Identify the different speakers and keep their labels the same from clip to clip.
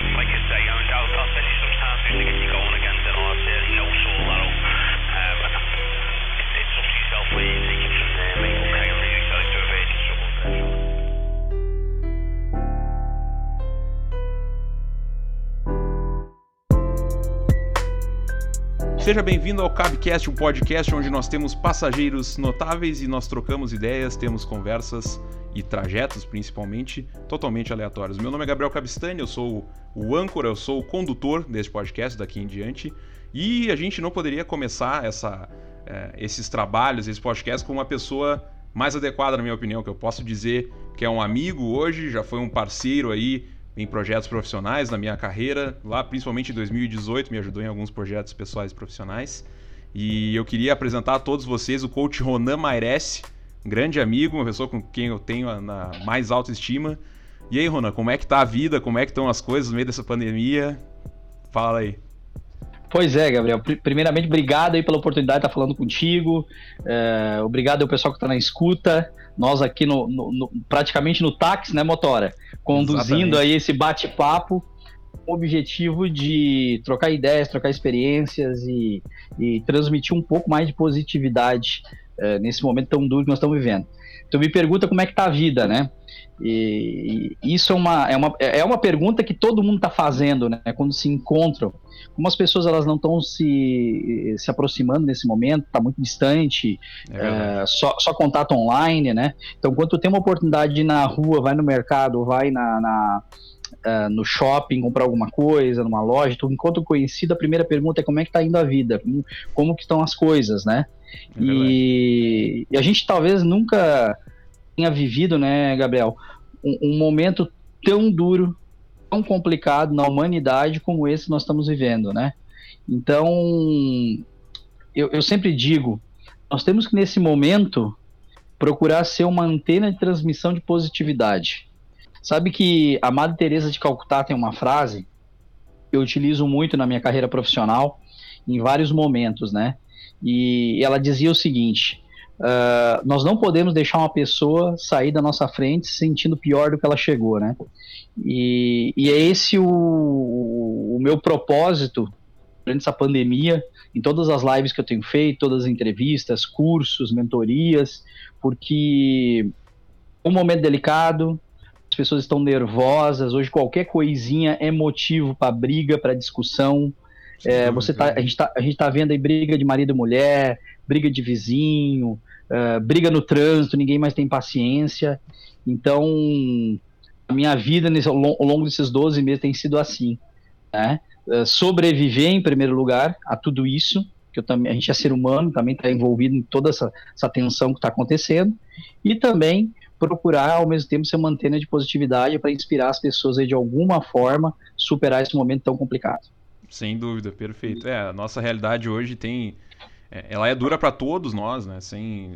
Speaker 1: Like I say, I'm in Dallas sometimes you think you go on again.
Speaker 2: Seja bem-vindo ao Cabcast, um podcast onde nós temos passageiros notáveis e nós trocamos ideias, temos conversas e trajetos, principalmente, totalmente aleatórios. Meu nome é Gabriel Cabistani, eu sou o âncora, eu sou o condutor deste podcast daqui em diante e a gente não poderia começar essa, eh, esses trabalhos, esse podcast com uma pessoa mais adequada, na minha opinião, que eu posso dizer que é um amigo hoje, já foi um parceiro aí em projetos profissionais na minha carreira, lá principalmente em 2018, me ajudou em alguns projetos pessoais e profissionais. E eu queria apresentar a todos vocês o coach Ronan Mairesse, grande amigo, uma pessoa com quem eu tenho a na mais alta estima. E aí, Ronan, como é que tá a vida? Como é que estão as coisas no meio dessa pandemia? Fala aí.
Speaker 3: Pois é, Gabriel. Pri- Primeiramente, obrigado aí pela oportunidade de estar falando contigo. É, obrigado ao pessoal que está na escuta. Nós aqui no, no- no- praticamente no táxi, né, Motora? Conduzindo
Speaker 2: Exatamente.
Speaker 3: aí esse bate-papo com o objetivo de trocar ideias, trocar experiências e, e transmitir um pouco mais de positividade é, nesse momento tão duro que nós estamos vivendo. Então me pergunta como é que tá a vida, né? E, e isso é uma, é, uma, é uma pergunta que todo mundo está fazendo, né? Quando se encontram como as pessoas elas não estão se, se aproximando nesse momento, está muito distante,
Speaker 2: É
Speaker 3: é, só, só contato online, né? Então, quando tu tem uma oportunidade de ir na rua, vai no mercado, vai na, na, é, no shopping comprar alguma coisa, numa loja, tu encontra um conhecido, a primeira pergunta é como é que tá indo a vida, como, que estão as coisas, né?
Speaker 2: É.
Speaker 3: E, e a gente talvez nunca tenha vivido, né, Gabriel, um, um momento tão duro, tão complicado na humanidade como esse que nós estamos vivendo, né? Então, eu, eu sempre digo, nós temos que nesse momento procurar ser uma antena de transmissão de positividade. Sabe que a Madre Teresa de Calcutá tem uma frase que eu utilizo muito na minha carreira profissional em vários momentos, né? E ela dizia o seguinte: ah, nós não podemos deixar uma pessoa sair da nossa frente se sentindo pior do que ela chegou, né? E, e é esse o, o meu propósito durante essa pandemia, em todas as lives que eu tenho feito, todas as entrevistas, cursos, mentorias, porque é um momento delicado, as pessoas estão nervosas, hoje qualquer coisinha é motivo para briga, para discussão. É, você tá, a, gente tá, a gente tá vendo aí briga de marido e mulher, briga de vizinho, eh, briga no trânsito, ninguém mais tem paciência. Então, a minha vida nesse, ao lon- ao longo desses 12 meses tem sido assim. Né? Eh, sobreviver, em primeiro lugar, a tudo isso, que também, a gente é ser humano, também está envolvido em toda essa, essa tensão que está acontecendo, e também procurar, ao mesmo tempo, ser uma antena de positividade para inspirar as pessoas aí, de alguma forma, superar esse momento tão complicado.
Speaker 2: Sem dúvida, perfeito. É, a nossa realidade hoje tem. É, ela é dura para todos nós, né? Sem,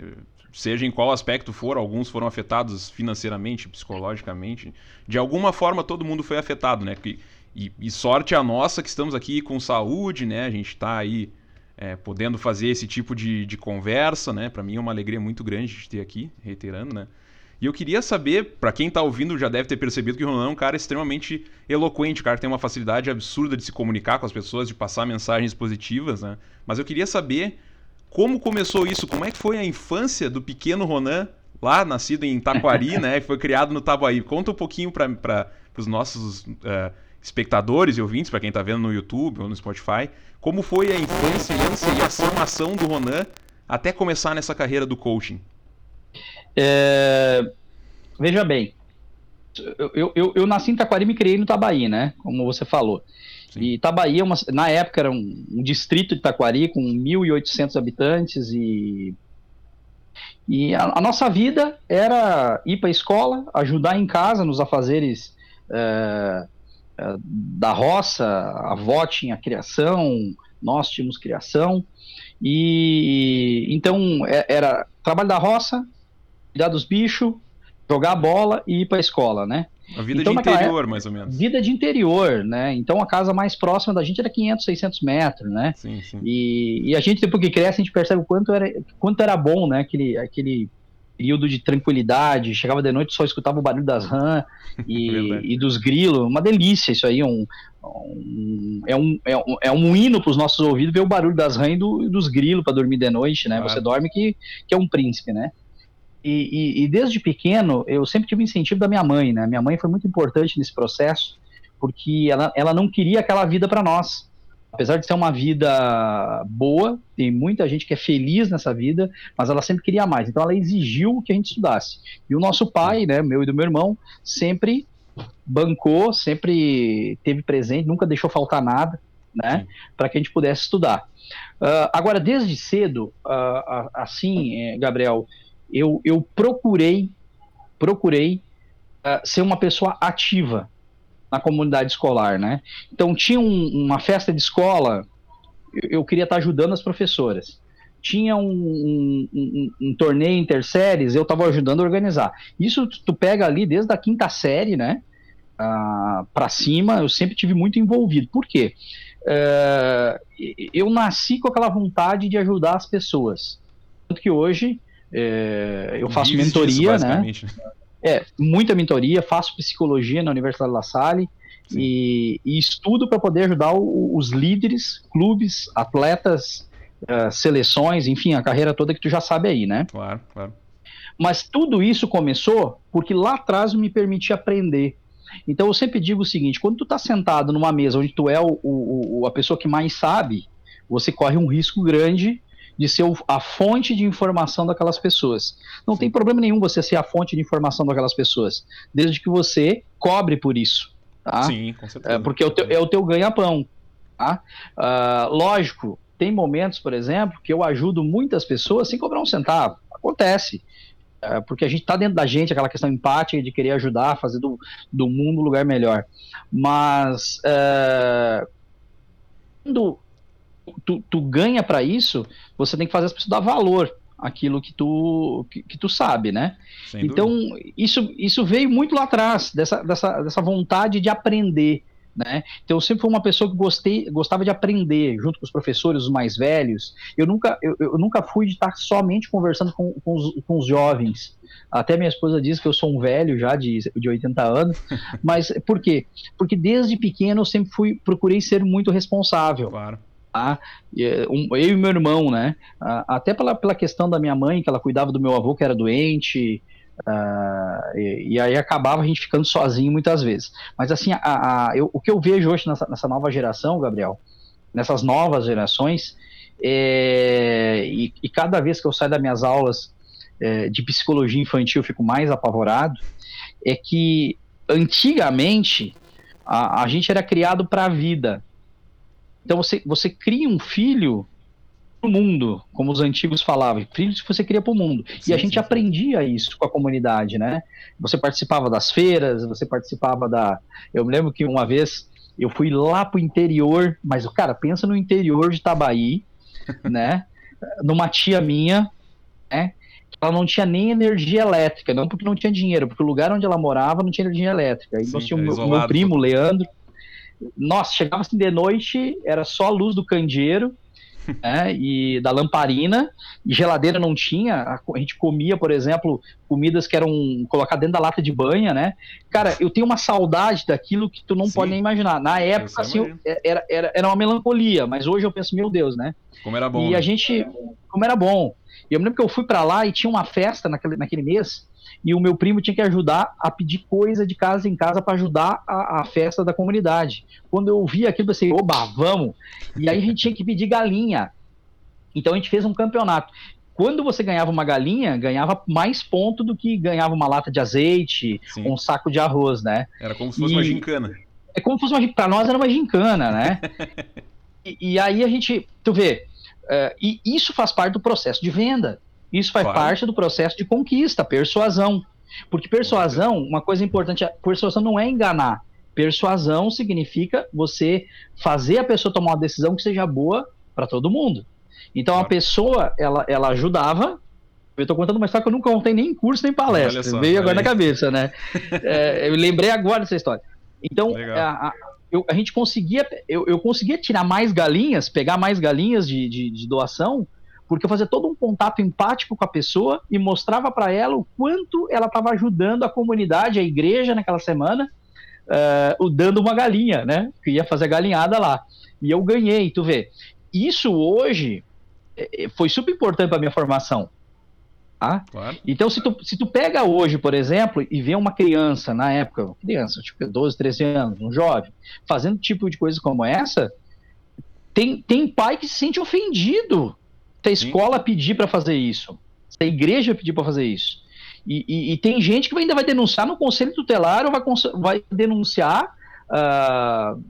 Speaker 2: seja em qual aspecto for, alguns foram afetados financeiramente, psicologicamente. De alguma forma, todo mundo foi afetado, né? E, e, e sorte a nossa que estamos aqui com saúde, né? A gente está aí é, podendo fazer esse tipo de, de conversa, né? Para mim é uma alegria muito grande de ter aqui, reiterando, né? E eu queria saber, para quem tá ouvindo já deve ter percebido que o Ronan é um cara extremamente eloquente, o cara tem uma facilidade absurda de se comunicar com as pessoas, de passar mensagens positivas, né? Mas eu queria saber como começou isso, como é que foi a infância do pequeno Ronan, lá nascido em Taquari, né? E foi criado no Tabuaí. Conta um pouquinho para os nossos eh, espectadores e ouvintes, para quem tá vendo no YouTube ou no Spotify, como foi a infância e a formação do Ronan até começar nessa carreira do coaching.
Speaker 3: É, veja bem, eu, eu- eu, nasci em Taquari e me criei no Tabaí, né? Como você falou.
Speaker 2: Sim.
Speaker 3: E Tabaí, é uma, na época, era um, um distrito de Taquari com 1.800 habitantes e. E a, a nossa vida era ir para a escola, ajudar em casa nos afazeres é, é, da roça, a avó tinha criação, nós tínhamos criação. E então é- era trabalho da roça, cuidar dos bichos, jogar bola e ir para a escola, né?
Speaker 2: A vida
Speaker 3: Então,
Speaker 2: de interior, mais ou menos.
Speaker 3: Vida de interior, né? Então a casa mais próxima da gente era 500, 600 metros, né?
Speaker 2: Sim, sim.
Speaker 3: E, e a gente depois que cresce a gente percebe o quanto era, quanto era bom, né? Aquele, aquele, período de tranquilidade, chegava de noite só escutava o barulho das rãs e, e, dos grilos, uma delícia isso aí, um, um, é, um, é, um, é um hino para os nossos ouvidos ver o barulho das rãs e, do, dos grilos para dormir de noite, né? Você dorme que, que é um príncipe, né? E, e, e, desde pequeno eu sempre tive incentivo da minha mãe, né? Minha mãe foi muito importante nesse processo porque ela, ela não queria aquela vida para nós apesar de ser uma vida boa, tem muita gente que é feliz nessa vida, mas ela sempre queria mais. Então ela exigiu que a gente estudasse. E o nosso pai, né, meu e do meu irmão, sempre bancou, sempre teve presente, nunca deixou faltar nada, né, para que a gente pudesse estudar. Uh, agora, desde cedo, uh, assim, eh, Gabriel, eu, eu procurei, procurei uh, ser uma pessoa ativa na comunidade escolar, né? Então tinha um, uma festa de escola, eu, eu, queria estar ajudando as professoras. Tinha um, um, um, um torneio interséries, eu estava ajudando a organizar. Isso tu pega ali desde a quinta série, né? Uh, para cima, eu sempre tive muito envolvido. Por quê? Uh, eu nasci com aquela vontade de ajudar as pessoas. Tanto que hoje uh, eu faço mentoria, né? né? É, muita mentoria, faço psicologia na Universidade La Salle e, e, estudo para poder ajudar o, os líderes, clubes, atletas, uh, seleções, enfim, a carreira toda que tu já sabe aí, né?
Speaker 2: Claro, claro.
Speaker 3: Mas tudo isso começou porque lá atrás me permitia aprender. Então eu sempre digo o seguinte: quando tu tá sentado numa mesa onde tu é o, o, a pessoa que mais sabe, você corre um risco grande de ser a fonte de informação daquelas pessoas. Não tem problema nenhum você ser a fonte de informação daquelas pessoas, desde que você cobre por isso. Tá?
Speaker 2: Sim, com certeza.
Speaker 3: É, porque é o teu, é teu ganha-pão. Tá? Uh, lógico, tem momentos, por exemplo, que eu ajudo muitas pessoas sem cobrar um centavo. Acontece. É, porque a gente está dentro da gente, aquela questão empática de querer ajudar, fazer do, do mundo um lugar melhor. Mas é, quando tu, tu ganha para isso, você tem que fazer as pessoas dar valor aquilo que tu, que, que tu sabe, né? Sem então, dúvida. isso, isso veio muito lá atrás, dessa, dessa, dessa vontade de aprender, né? Então, eu sempre fui uma pessoa que gostei, gostava de aprender, junto com os professores, os mais velhos. Eu nunca, eu, eu nunca fui de estar somente conversando com, com, os, com os jovens. Até minha esposa diz que eu sou um velho já de, de 80 anos. Mas por quê? Porque desde pequeno eu sempre fui, procurei ser muito responsável.
Speaker 2: Claro.
Speaker 3: Tá? Eu e meu irmão, né? Até pela, pela questão da minha mãe, que ela cuidava do meu avô que era doente, uh, e, e, aí acabava a gente ficando sozinho muitas vezes. Mas assim, a, a, eu, o que eu vejo hoje nessa, nessa, nova geração, Gabriel, nessas novas gerações, é, e, e, cada vez que eu saio das minhas aulas é, de psicologia infantil eu fico mais apavorado, é que antigamente a, a gente era criado para a vida, então você, você cria um filho para o mundo, como os antigos falavam, filhos que você cria para o mundo. Sim, e a gente sim, aprendia sim. isso com a comunidade, né? Você participava das feiras, você participava da. Eu me lembro que uma vez eu fui lá para o interior, mas, cara, pensa no interior de Itabaí, né? Numa tia minha, né? ela não tinha nem energia elétrica, não porque não tinha dinheiro, porque o lugar onde ela morava não tinha energia elétrica. Aí nós tínhamos o meu primo, Leandro, nossa, chegava assim de noite, era só a luz do candeeiro, né, e da lamparina, e geladeira não tinha, a, a, gente comia, por exemplo, comidas que eram colocadas dentro da lata de banha, né? Cara, eu tenho uma saudade daquilo que tu não Sim. pode nem imaginar. Na época, assim, eu, era, era, era uma melancolia, mas hoje eu penso, meu Deus, né?
Speaker 2: Como era bom.
Speaker 3: E
Speaker 2: né?
Speaker 3: a gente, como era bom. Eu me lembro que eu fui para lá e tinha uma festa naquele, naquele mês, e o meu primo tinha que ajudar a pedir coisa de casa em casa para ajudar a, a, festa da comunidade. Quando eu vi aquilo, eu pensei, oba, vamos! E aí a gente tinha que pedir galinha. Então a gente fez um campeonato. Quando você ganhava uma galinha, ganhava mais ponto do que ganhava uma lata de azeite, Sim. um saco de arroz, né?
Speaker 2: Era como se fosse e... uma gincana.
Speaker 3: É como se fosse uma Para nós era uma gincana, né? e, e, aí a gente, tu vê, uh, e isso faz parte do processo de venda. Isso faz claro. parte do processo de conquista, persuasão. Porque persuasão, uma coisa importante, persuasão não é enganar. Persuasão significa você fazer a pessoa tomar uma decisão que seja boa para todo mundo. Então claro. a pessoa, ela, ela ajudava. Eu estou contando uma história que eu nunca contei nem em curso nem palestra. Só, Veio agora aí. na cabeça, né? é, eu lembrei agora dessa história. Então, a, a, eu, a, gente conseguia, eu, eu conseguia tirar mais galinhas, pegar mais galinhas de, de, de doação, porque eu fazia todo um contato empático com a pessoa e mostrava para ela o quanto ela estava ajudando a comunidade, a igreja naquela semana, uh, dando uma galinha, né? Que ia fazer galinhada lá. E eu ganhei, tu vê. Isso hoje é, é, foi super importante para minha formação. Tá? Claro. Então, se tu, se tu pega hoje, por exemplo, e vê uma criança, na época, criança, tipo 12, 13 anos, um jovem, fazendo tipo de coisa como essa, tem, tem pai que se sente ofendido se a escola Sim. pedir para fazer isso, se a igreja pedir para fazer isso. E, e, e, tem gente que ainda vai denunciar no conselho tutelar ou vai, vai denunciar, uh,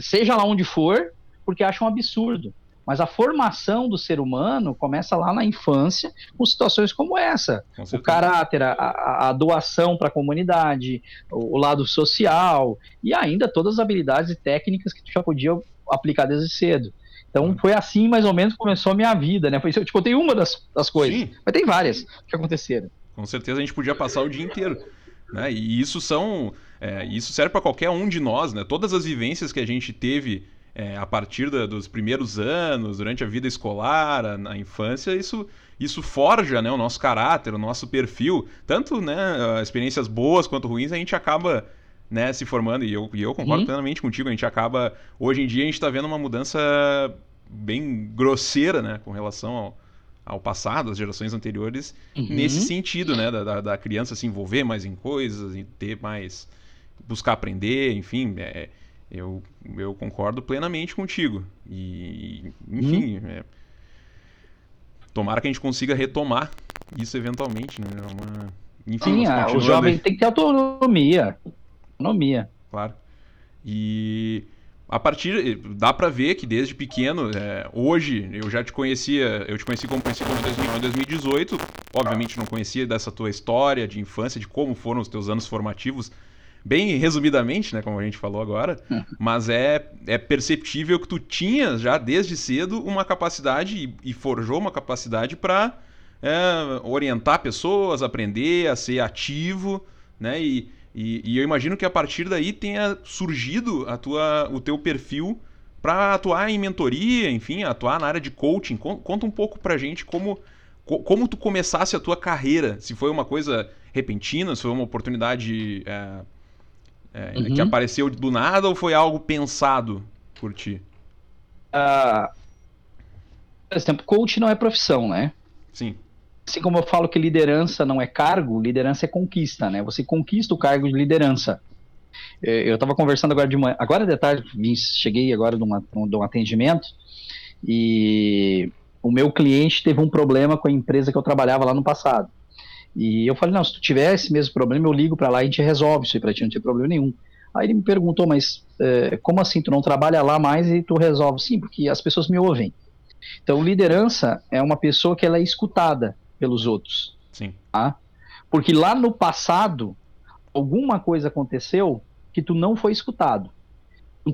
Speaker 3: seja lá onde for, porque acha um absurdo. Mas a formação do ser humano começa lá na infância, com situações como essa. Com o caráter, a, a doação para a comunidade, o, o, lado social, e ainda todas as habilidades e técnicas que tu já podia aplicar desde cedo. Então uhum. foi assim mais ou menos que começou a minha vida, né? Eu te contei uma das, das coisas, Sim. mas tem várias que aconteceram.
Speaker 2: Com certeza a gente podia passar o dia inteiro. Né? E isso são. É, isso serve para qualquer um de nós, né? Todas as vivências que a gente teve é, a partir da, dos primeiros anos, durante a vida escolar, a, na infância, isso, isso forja né, o nosso caráter, o nosso perfil. Tanto né, experiências boas quanto ruins, a gente acaba né, se formando, e eu, e eu concordo uhum. plenamente contigo, a gente acaba. Hoje em dia a gente está vendo uma mudança bem grosseira né, com relação ao, ao passado, às gerações anteriores, uhum. nesse sentido, né? Da, da, criança se envolver mais em coisas, e ter mais. buscar aprender, enfim. É, eu, eu concordo plenamente contigo. E, enfim. Uhum. É, tomara que a gente consiga retomar isso eventualmente, né? É uma,
Speaker 3: enfim, Sim, o jovem tem que ter autonomia. Autonomia.
Speaker 2: Claro. E a partir dá para ver que desde pequeno é, hoje eu já te conhecia eu te conheci como como em 2018 obviamente não conhecia dessa tua história de infância de como foram os teus anos formativos bem resumidamente né como a gente falou agora mas é é perceptível que tu tinhas já desde cedo uma capacidade e, e forjou uma capacidade para é, orientar pessoas aprender a ser ativo né e e, e, eu imagino que a partir daí tenha surgido a tua, o teu perfil para atuar em mentoria, enfim, atuar na área de coaching. Conta um pouco pra gente como, como tu começasse a tua carreira. Se foi uma coisa repentina, se foi uma oportunidade é, é, uhum. que apareceu do nada ou foi algo pensado por ti?
Speaker 3: Uh, por exemplo, coach não é profissão, né?
Speaker 2: Sim.
Speaker 3: Assim como eu falo que liderança não é cargo, liderança é conquista, né? Você conquista o cargo de liderança. É, eu estava conversando agora de manhã, agora de tarde, vim, cheguei agora de, uma, de um atendimento e o meu cliente teve um problema com a empresa que eu trabalhava lá no passado. E eu falei, não, se tu tiver esse mesmo problema, eu ligo para lá e a gente resolve isso aí para ti, não tem problema nenhum. Aí ele me perguntou, mas é, como assim, tu não trabalha lá mais e tu resolve? Sim, porque as pessoas me ouvem. Então, liderança é uma pessoa que ela é escutada pelos outros.
Speaker 2: Sim.
Speaker 3: Tá? Porque lá no passado, alguma coisa aconteceu que tu não foi escutado.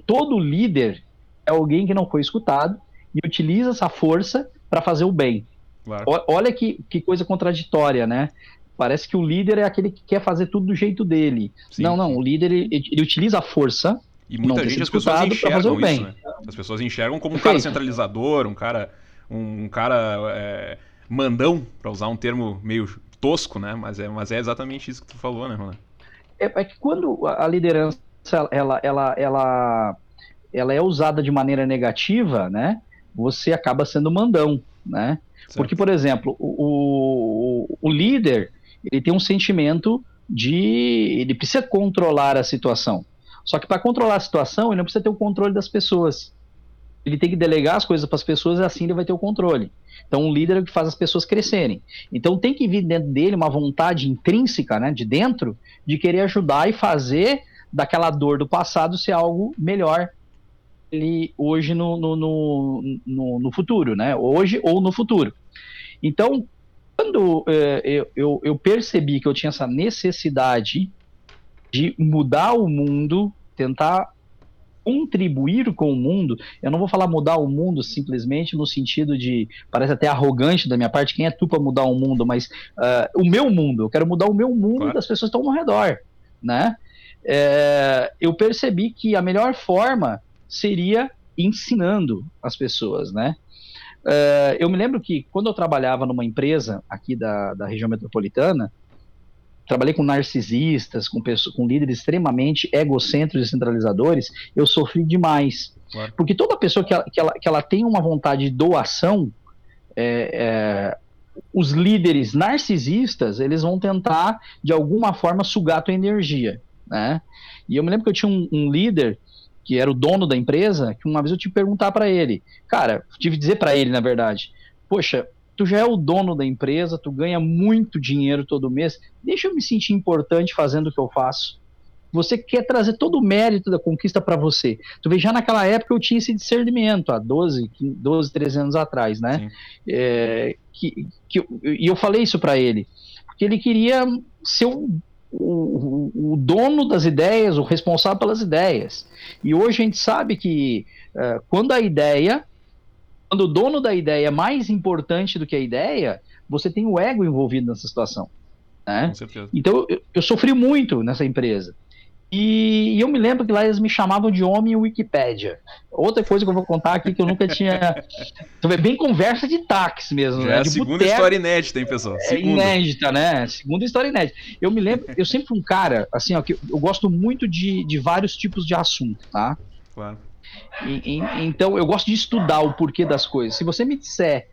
Speaker 3: Todo líder é alguém que não foi escutado e utiliza essa força para fazer o bem. Claro. Olha que, que coisa contraditória, né? Parece que o líder é aquele que quer fazer tudo do jeito dele. Sim, não, não, o líder ele, ele, utiliza a força.
Speaker 2: E muita gente as pessoas enxergam isso, bem. Né? As pessoas enxergam como um cara centralizador, um cara, um cara é, mandão, para usar um termo meio tosco, né? Mas é, mas é exatamente isso que tu falou, né, Ronald?
Speaker 3: É, é que quando a liderança ela, ela, ela, ela é usada de maneira negativa, né? Você acaba sendo mandão, né? Certo. Porque, por exemplo, o, o, o líder ele tem um sentimento de ele precisa controlar a situação. Só que para controlar a situação, ele não precisa ter o controle das pessoas. Ele tem que delegar as coisas para as pessoas e assim ele vai ter o controle. Então, um líder é o que faz as pessoas crescerem. Então, tem que vir dentro dele uma vontade intrínseca, né, de dentro, de querer ajudar e fazer daquela dor do passado ser algo melhor ele, hoje no, no, no, no, no futuro, né? Hoje ou no futuro. Então, quando é, eu, eu, eu percebi que eu tinha essa necessidade de mudar o mundo, tentar contribuir com o mundo, eu não vou falar mudar o mundo simplesmente no sentido de, parece até arrogante da minha parte, quem é tu para mudar o mundo, mas uh, o meu mundo, eu quero mudar o meu mundo claro. das pessoas que estão ao meu redor, né? É, eu percebi que a melhor forma seria ensinando as pessoas, né? uh, eu me lembro que quando eu trabalhava numa empresa aqui da, da região metropolitana, trabalhei com narcisistas, com, pessoas, com líderes extremamente egocêntricos e centralizadores, eu sofri demais. Claro. Porque toda pessoa que ela, que, ela, que ela tem uma vontade de doação, é, é, os líderes narcisistas, eles vão tentar, de alguma forma, sugar a tua energia, né? E eu me lembro que eu tinha um, um líder que era o dono da empresa, que uma vez eu tive que perguntar para ele, cara, tive que dizer para ele, na verdade, poxa, tu já é o dono da empresa, tu ganha muito dinheiro todo mês, deixa eu me sentir importante fazendo o que eu faço. Você quer trazer todo o mérito da conquista para você. Tu vê, já naquela época eu tinha esse discernimento, há 12, 12 13 anos atrás, né? É, que, que, e eu falei isso para ele, porque ele queria ser o, o, o, dono das ideias, o responsável pelas ideias. E hoje a gente sabe que uh, quando a ideia, quando o dono da ideia é mais importante do que a ideia, você tem o ego envolvido nessa situação. Né? Então eu, eu sofri muito nessa empresa. E, e, eu me lembro que lá eles me chamavam de homem Wikipédia. Outra coisa que eu vou contar aqui que eu nunca tinha. Então, é bem conversa de táxi mesmo. Né?
Speaker 2: é a segunda boteco. história inédita, hein, pessoal?
Speaker 3: É segunda. É inédita, né? Segunda história inédita. Eu me lembro, eu sempre fui um cara, assim, ó, que eu gosto muito de, de vários tipos de assunto, tá?
Speaker 2: Claro.
Speaker 3: E, e, então, eu gosto de estudar o porquê das coisas. Se você me disser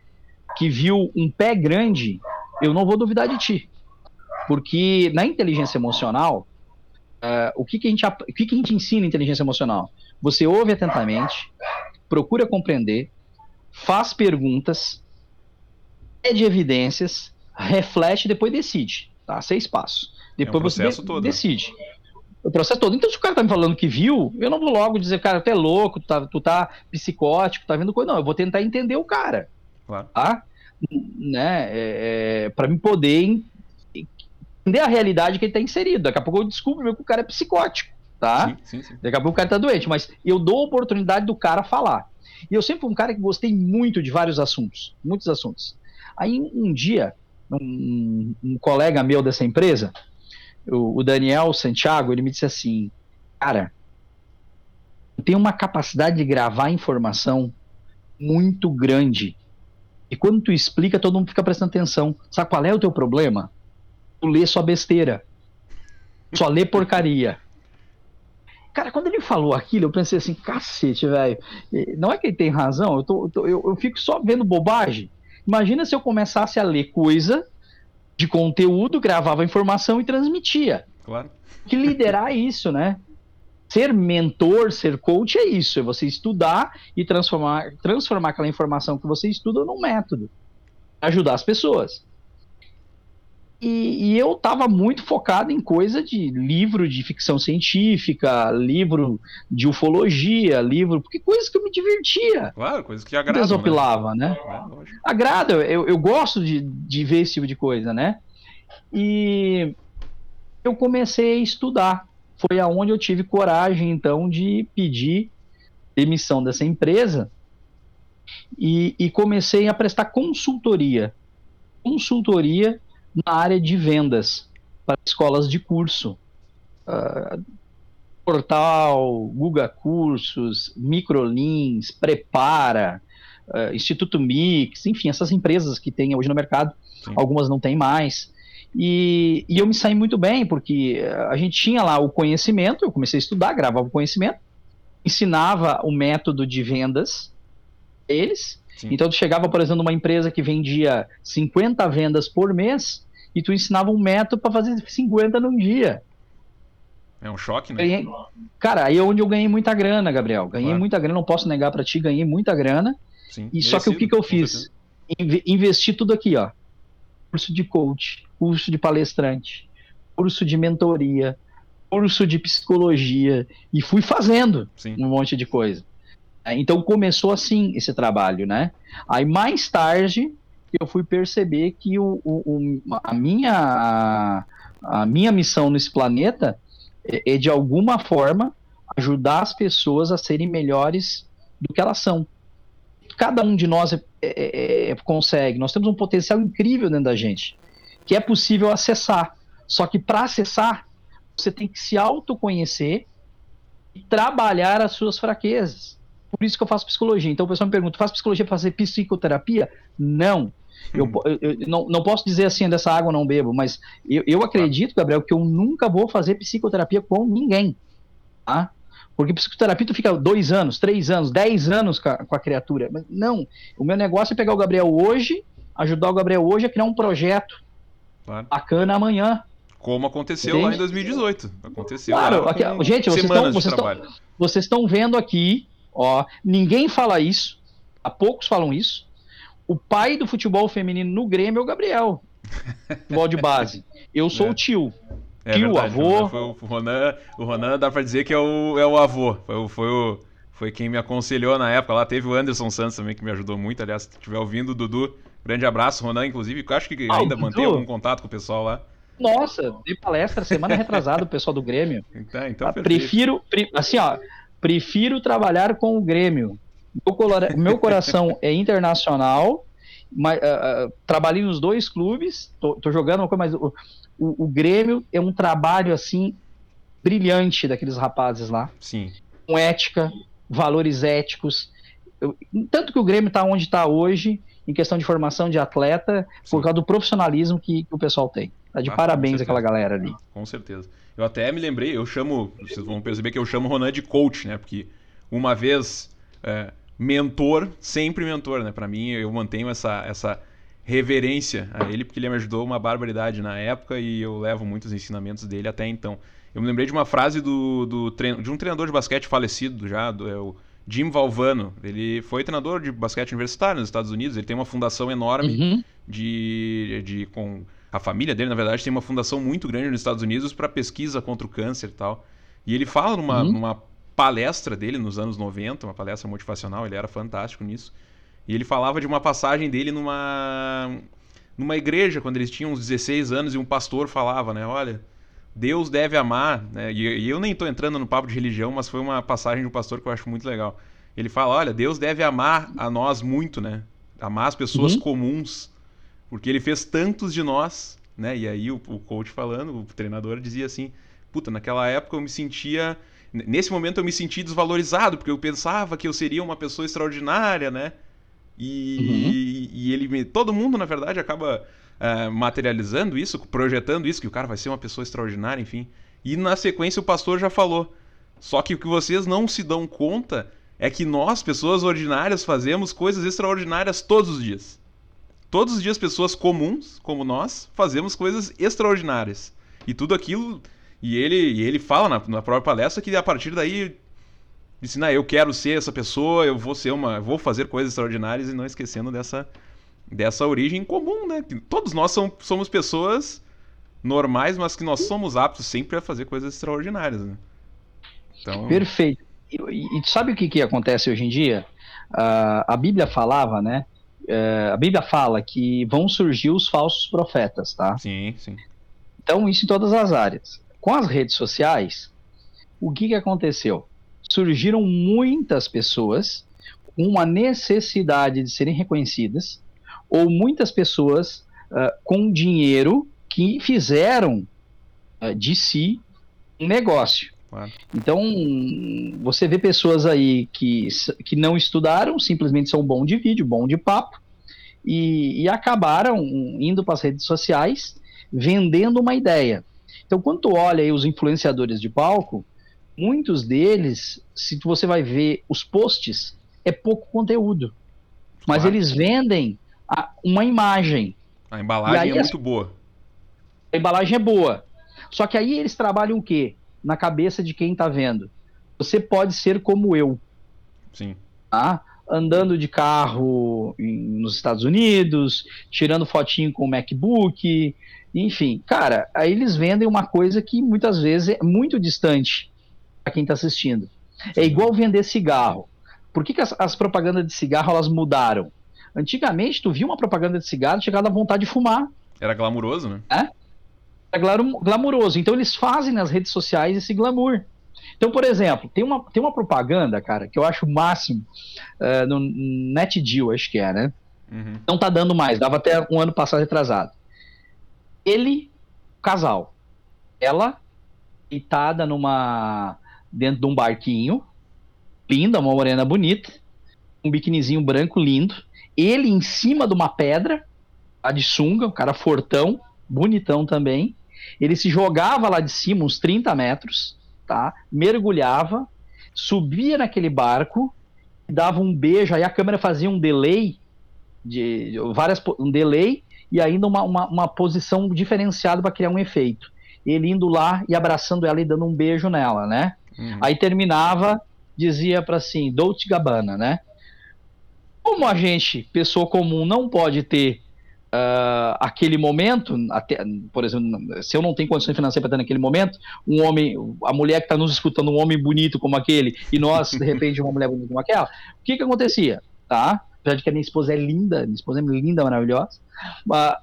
Speaker 3: que viu um pé grande, eu não vou duvidar de ti. Porque na inteligência emocional, Uh, o que, que, a gente, o que, que a gente ensina em inteligência emocional? Você ouve atentamente, procura compreender, faz perguntas, pede evidências, reflete e depois decide. Tá? Seis passos. Depois é um você de todo. decide. O processo todo. Então, se o cara tá me falando que viu, eu não vou logo dizer, cara, tu é louco, tu tá, tu tá psicótico, tá vendo coisa. Não, eu vou tentar entender o cara.
Speaker 2: Claro.
Speaker 3: Tá? Né? É, é, para me poder entender a realidade que ele está inserido. Daqui a pouco eu descubro que o cara é psicótico, tá? Sim, sim, sim. Daqui a pouco o cara está doente, mas eu dou a oportunidade do cara falar. E eu sempre fui um cara que gostei muito de vários assuntos, muitos assuntos. Aí um dia, um, um colega meu dessa empresa, o, o Daniel Santiago, ele me disse assim, cara, tem uma capacidade de gravar informação muito grande. E quando tu explica, todo mundo fica prestando atenção. Sabe qual é o teu problema? tu lê só besteira. Só lê porcaria. Cara, quando ele falou aquilo, eu pensei assim, cacete, velho. Não é que ele tem razão, eu, tô, eu, eu fico só vendo bobagem. Imagina se eu começasse a ler coisa de conteúdo, gravava informação e transmitia.
Speaker 2: Claro.
Speaker 3: Que liderar isso, né? Ser mentor, ser coach é isso, é você estudar e transformar, transformar aquela informação que você estuda num método. Ajudar as pessoas. E, e, eu estava muito focado em coisa de livro de ficção científica, livro de ufologia, livro, porque coisas que eu me divertia.
Speaker 2: Claro, coisas que agradam.
Speaker 3: Desopilava, né? né? É, Agrada, eu, eu gosto de, de ver esse tipo de coisa, né? E eu comecei a estudar. Foi aonde eu tive coragem, então, de pedir demissão dessa empresa e, e comecei a prestar consultoria. Consultoria na área de vendas para escolas de curso. Uh, portal, Google Cursos, Microlins, Prepara, uh, Instituto Mix, enfim, essas empresas que tem hoje no mercado, Sim. algumas não tem mais. E, e, eu me saí muito bem, porque a gente tinha lá o conhecimento, eu comecei a estudar, gravava o conhecimento, ensinava o método de vendas eles. Sim. Então, chegava, por exemplo, numa empresa que vendia 50 vendas por mês, e tu ensinava um método para fazer 50 num dia.
Speaker 2: É um choque, né?
Speaker 3: Ganhei... Cara, aí é onde eu ganhei muita grana, Gabriel. Ganhei claro. muita grana, não posso negar para ti, ganhei muita grana. Sim, e só que o que, que eu fiz? Inve investi tudo aqui, ó. Curso de coach, curso de palestrante, curso de mentoria, curso de psicologia e fui fazendo Sim. um monte de coisa. Então começou assim esse trabalho, né? Aí mais tarde eu fui perceber que o, o, a, minha, a, minha missão nesse planeta é, é, de alguma forma, ajudar as pessoas a serem melhores do que elas são. Cada um de nós é, é, é, consegue, nós temos um potencial incrível dentro da gente, que é possível acessar. Só que para acessar, você tem que se autoconhecer e trabalhar as suas fraquezas. por isso que eu faço psicologia. Então o pessoal me pergunta, faz psicologia para fazer psicoterapia? Não. Eu, eu, não, não posso dizer assim, dessa água não bebo, mas eu, eu acredito, Gabriel, que eu nunca vou fazer psicoterapia com ninguém. Tá? Porque psicoterapia tu fica dois anos, três anos, dez anos com a, com a, criatura. Mas não, o meu negócio é pegar o Gabriel hoje, ajudar o Gabriel hoje a criar um projeto claro. bacana amanhã.
Speaker 2: Como aconteceu Entende? lá em 2018. Aconteceu
Speaker 3: claro, aqui, gente, vocês estão, vocês, estão, vocês estão vendo aqui, ó, ninguém fala isso, há poucos falam isso. O pai do futebol feminino no Grêmio é o Gabriel, futebol de base. Eu sou é. o tio.
Speaker 2: É tio, verdade, avô. Foi o, Ronan, o Ronan dá pra dizer que é o, é o avô. Foi, o, foi, o, foi quem me aconselhou na época. Lá teve o Anderson Santos também que me ajudou muito. Aliás, se estiver ouvindo, Dudu, grande abraço. Ronan, inclusive, eu acho que ah, ainda mantém algum contato com o pessoal lá.
Speaker 3: Nossa, dei palestra semana retrasada o pessoal do Grêmio.
Speaker 2: Então, então
Speaker 3: ah, prefiro, pre, assim, ó, prefiro trabalhar com o Grêmio. Meu, meu coração é internacional, mas, uh, uh, trabalhei nos dois clubes, tô, tô jogando uma coisa, mas o, o, o, Grêmio é um trabalho assim brilhante daqueles rapazes lá.
Speaker 2: Sim.
Speaker 3: Com ética, valores éticos. Eu, tanto que o Grêmio está onde está hoje, em questão de formação de atleta, Sim. por causa do profissionalismo que, que o pessoal tem. Tá de ah, parabéns aquela galera ali.
Speaker 2: Com certeza. Eu até me lembrei, eu chamo, vocês vão perceber que eu chamo o Ronan de coach, né? Porque uma vez é, mentor, sempre mentor, né? Para mim, eu mantenho essa, essa reverência a ele, porque ele me ajudou uma barbaridade na época e eu levo muitos ensinamentos dele até então. Eu me lembrei de uma frase do, do de um treinador de basquete falecido já, do, é o Jim Valvano. Ele foi treinador de basquete universitário nos Estados Unidos. Ele tem uma fundação enorme uhum. de, de com a família dele, na verdade, tem uma fundação muito grande nos Estados Unidos para pesquisa contra o câncer e tal. E ele fala numa, uhum. numa palestra dele nos anos 90, uma palestra motivacional, ele era fantástico nisso e ele falava de uma passagem dele numa numa igreja quando eles tinham uns 16 anos e um pastor falava, né, olha, Deus deve amar, né? E, e eu nem estou entrando no papo de religião, mas foi uma passagem de um pastor que eu acho muito legal. Ele fala, olha, Deus deve amar a nós muito, né? Amar as pessoas uhum. comuns, porque ele fez tantos de nós, né? E aí o, o coach falando, o treinador dizia assim, puta, naquela época eu me sentia nesse momento eu me senti desvalorizado, porque eu pensava que eu seria uma pessoa extraordinária, né? E, uhum. e ele todo mundo, na verdade, acaba uh, materializando isso, projetando isso, que o cara vai ser uma pessoa extraordinária, enfim. E na sequência o pastor já falou. Só que o que vocês não se dão conta é que nós, pessoas ordinárias, fazemos coisas extraordinárias todos os dias. Todos os dias, pessoas comuns, como nós, fazemos coisas extraordinárias. E tudo aquilo. E ele, e ele fala na, na própria palestra que a partir daí disse, não, eu quero ser essa pessoa, eu vou ser uma, vou fazer coisas extraordinárias e não esquecendo dessa dessa origem comum, né? Que todos nós somos, somos pessoas normais, mas que nós somos aptos sempre a fazer coisas extraordinárias, né?
Speaker 3: Então... Perfeito. E, e, e sabe o que, que acontece hoje em dia? Uh, a Bíblia falava, né? Uh, a Bíblia fala que vão surgir os falsos profetas, tá?
Speaker 2: Sim, sim.
Speaker 3: Então, isso em todas as áreas. Com as redes sociais, o que, que aconteceu? surgiram muitas pessoas com uma necessidade de serem reconhecidas, ou muitas pessoas uh, com dinheiro que fizeram uh, de si um negócio. Claro. Então, você vê pessoas aí que, que não estudaram, simplesmente são bom de vídeo, bom de papo, e, e acabaram indo para as redes sociais vendendo uma ideia. Então, quando tu olha aí os influenciadores de palco, muitos deles, se você vai ver os posts, é pouco conteúdo. Mas claro. eles vendem a, uma imagem.
Speaker 2: A embalagem é muito boa.
Speaker 3: A embalagem é boa. Só que aí eles trabalham o quê? Na cabeça de quem está vendo. Você pode ser como eu.
Speaker 2: Sim.
Speaker 3: Tá? Andando de carro em, nos Estados Unidos, tirando fotinho com o MacBook, enfim. Cara, aí eles vendem uma coisa que muitas vezes é muito distante para quem está assistindo. É igual vender cigarro. Por que, que as, as, propagandas de cigarro elas mudaram? Antigamente, tu via uma propaganda de cigarro, chegava a vontade de fumar.
Speaker 2: Era glamuroso, né?
Speaker 3: É? Era glamuroso. Então eles fazem nas redes sociais esse glamour. Então, por exemplo, tem uma, tem uma propaganda, cara, que eu acho o máximo uh, no NetDeal, acho que é, né? Uhum. Não tá dando mais, dava até um ano passado retrasado. Ele, casal, ela, deitada numa dentro de um barquinho, linda, uma morena bonita, um biquinizinho branco lindo, ele em cima de uma pedra, a de sunga, um cara fortão, bonitão também. Ele se jogava lá de cima, uns 30 metros, tá? Mergulhava, subia naquele barco, dava um beijo, aí a câmera fazia um delay, de, várias, um delay e ainda uma, uma, uma posição diferenciada para criar um efeito. Ele indo lá e abraçando ela e dando um beijo nela, né? Uhum. Aí terminava, dizia para assim, Dolce Gabbana, né? Como a gente, pessoa comum, não pode ter uh, aquele momento, até, por exemplo, se eu não tenho condições financeiras para ter naquele momento, um homem, a mulher que está nos escutando, um homem bonito como aquele, e nós, de repente, uma mulher bonita como aquela, o que que acontecia? Tá? Apesar de que a minha esposa é linda, minha esposa é linda, maravilhosa, uh,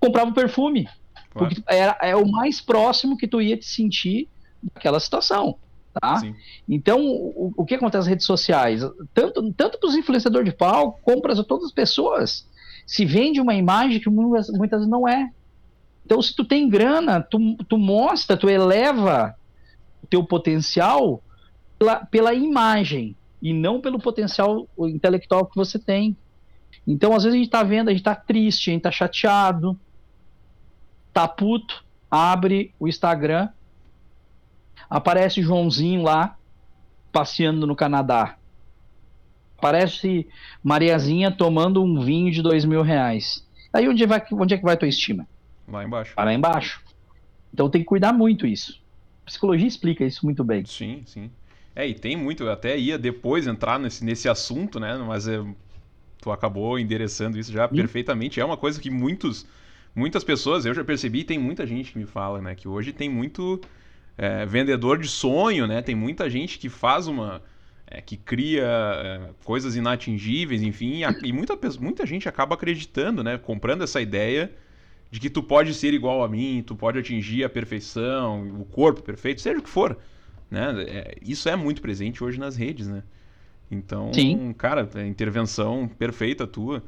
Speaker 3: comprava um perfume, claro. porque era, é o mais próximo que tu ia te sentir daquela situação. Tá? Então, o, o, que acontece nas redes sociais? Tanto, tanto para os influenciadores de palco, como para todas as pessoas. Se vende uma imagem que muitas, muitas vezes não é. Então, se tu tem grana, tu, tu mostra, tu eleva o teu potencial pela, pela imagem e não pelo potencial intelectual que você tem. Então, às vezes a gente está vendo, a gente está triste, a gente está chateado, tá puto, abre o Instagram, Aparece Joãozinho lá, passeando no Canadá. Aparece Mariazinha tomando um vinho de dois mil reais. Aí onde, vai, onde é que vai a tua estima?
Speaker 2: Lá embaixo.
Speaker 3: Lá embaixo. Então tem que cuidar muito isso. A psicologia explica isso muito bem.
Speaker 2: Sim, sim. É, e tem muito, eu até ia depois entrar nesse, nesse assunto, né? Mas é, tu acabou endereçando isso já perfeitamente. É uma coisa que muitos, muitas pessoas, eu já percebi, tem muita gente que me fala, né? Que hoje tem muito é, vendedor de sonho, né? Tem muita gente que faz uma. É, que cria é, coisas inatingíveis, enfim, e muita, muita gente acaba acreditando, né? Comprando essa ideia de que tu pode ser igual a mim, tu pode atingir a perfeição, o corpo perfeito, seja o que for. Né? É, isso é muito presente hoje nas redes, né? Então, Sim. cara, é intervenção perfeita tua.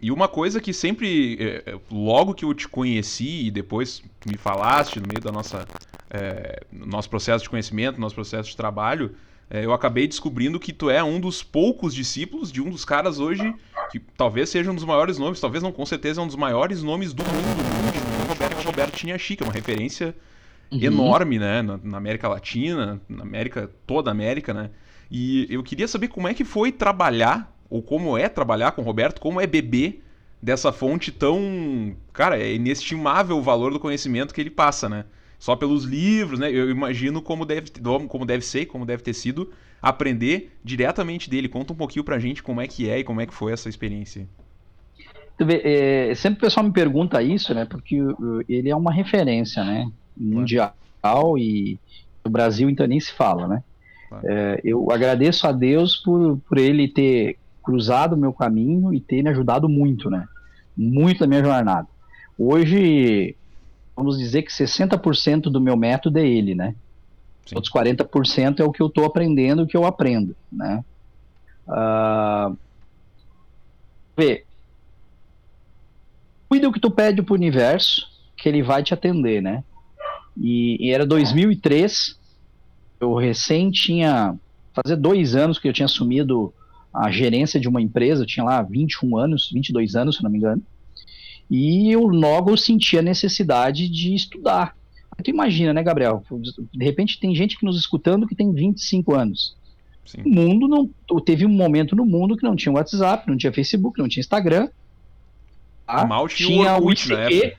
Speaker 2: E uma coisa que sempre, é, logo que eu te conheci e depois me falaste no meio da nossa é, nosso processo de conhecimento, nosso processo de trabalho, é, eu acabei descobrindo que tu é um dos poucos discípulos de um dos caras hoje que talvez seja um dos maiores nomes, talvez não, com certeza é um dos maiores nomes do mundo, Roberto, Roberto Chiniachica, uma referência uhum. enorme, né, na, na, América Latina, na América, toda a América, né, e eu queria saber como é que foi trabalhar, ou como é trabalhar com o Roberto, como é beber dessa fonte tão, cara, é inestimável o valor do conhecimento que ele passa, né, só pelos livros, né? Eu imagino como deve, como deve ser, como deve ter sido aprender diretamente dele. Conta um pouquinho pra gente como é que é e como é que foi essa experiência.
Speaker 3: Vê, é, sempre o pessoal me pergunta isso, né? Porque ele é uma referência, né? Mundial claro. e no Brasil então nem se fala, né? Claro. É, eu agradeço a Deus por, por ele ter cruzado o meu caminho e ter me ajudado muito, né? Muito na minha jornada. Hoje vamos dizer que 60% do meu método é ele, né? Sim. Outros 40% é o que eu estou aprendendo, o que eu aprendo, né? Uh, vê, cuida o que tu pede pro universo, que ele vai te atender, né? E, e era 2003, eu recém tinha, fazer dois anos que eu tinha assumido a gerência de uma empresa, eu tinha lá 21 anos, 22 anos, se não me engano. E eu logo senti a necessidade de estudar. Tu imagina, né, Gabriel? De repente tem gente que nos escutando que tem 25 anos. Sim. O mundo não. Teve um momento no mundo que não tinha WhatsApp, não tinha Facebook, não tinha Instagram.
Speaker 2: Tá? Mal tinha, tinha o ICQ.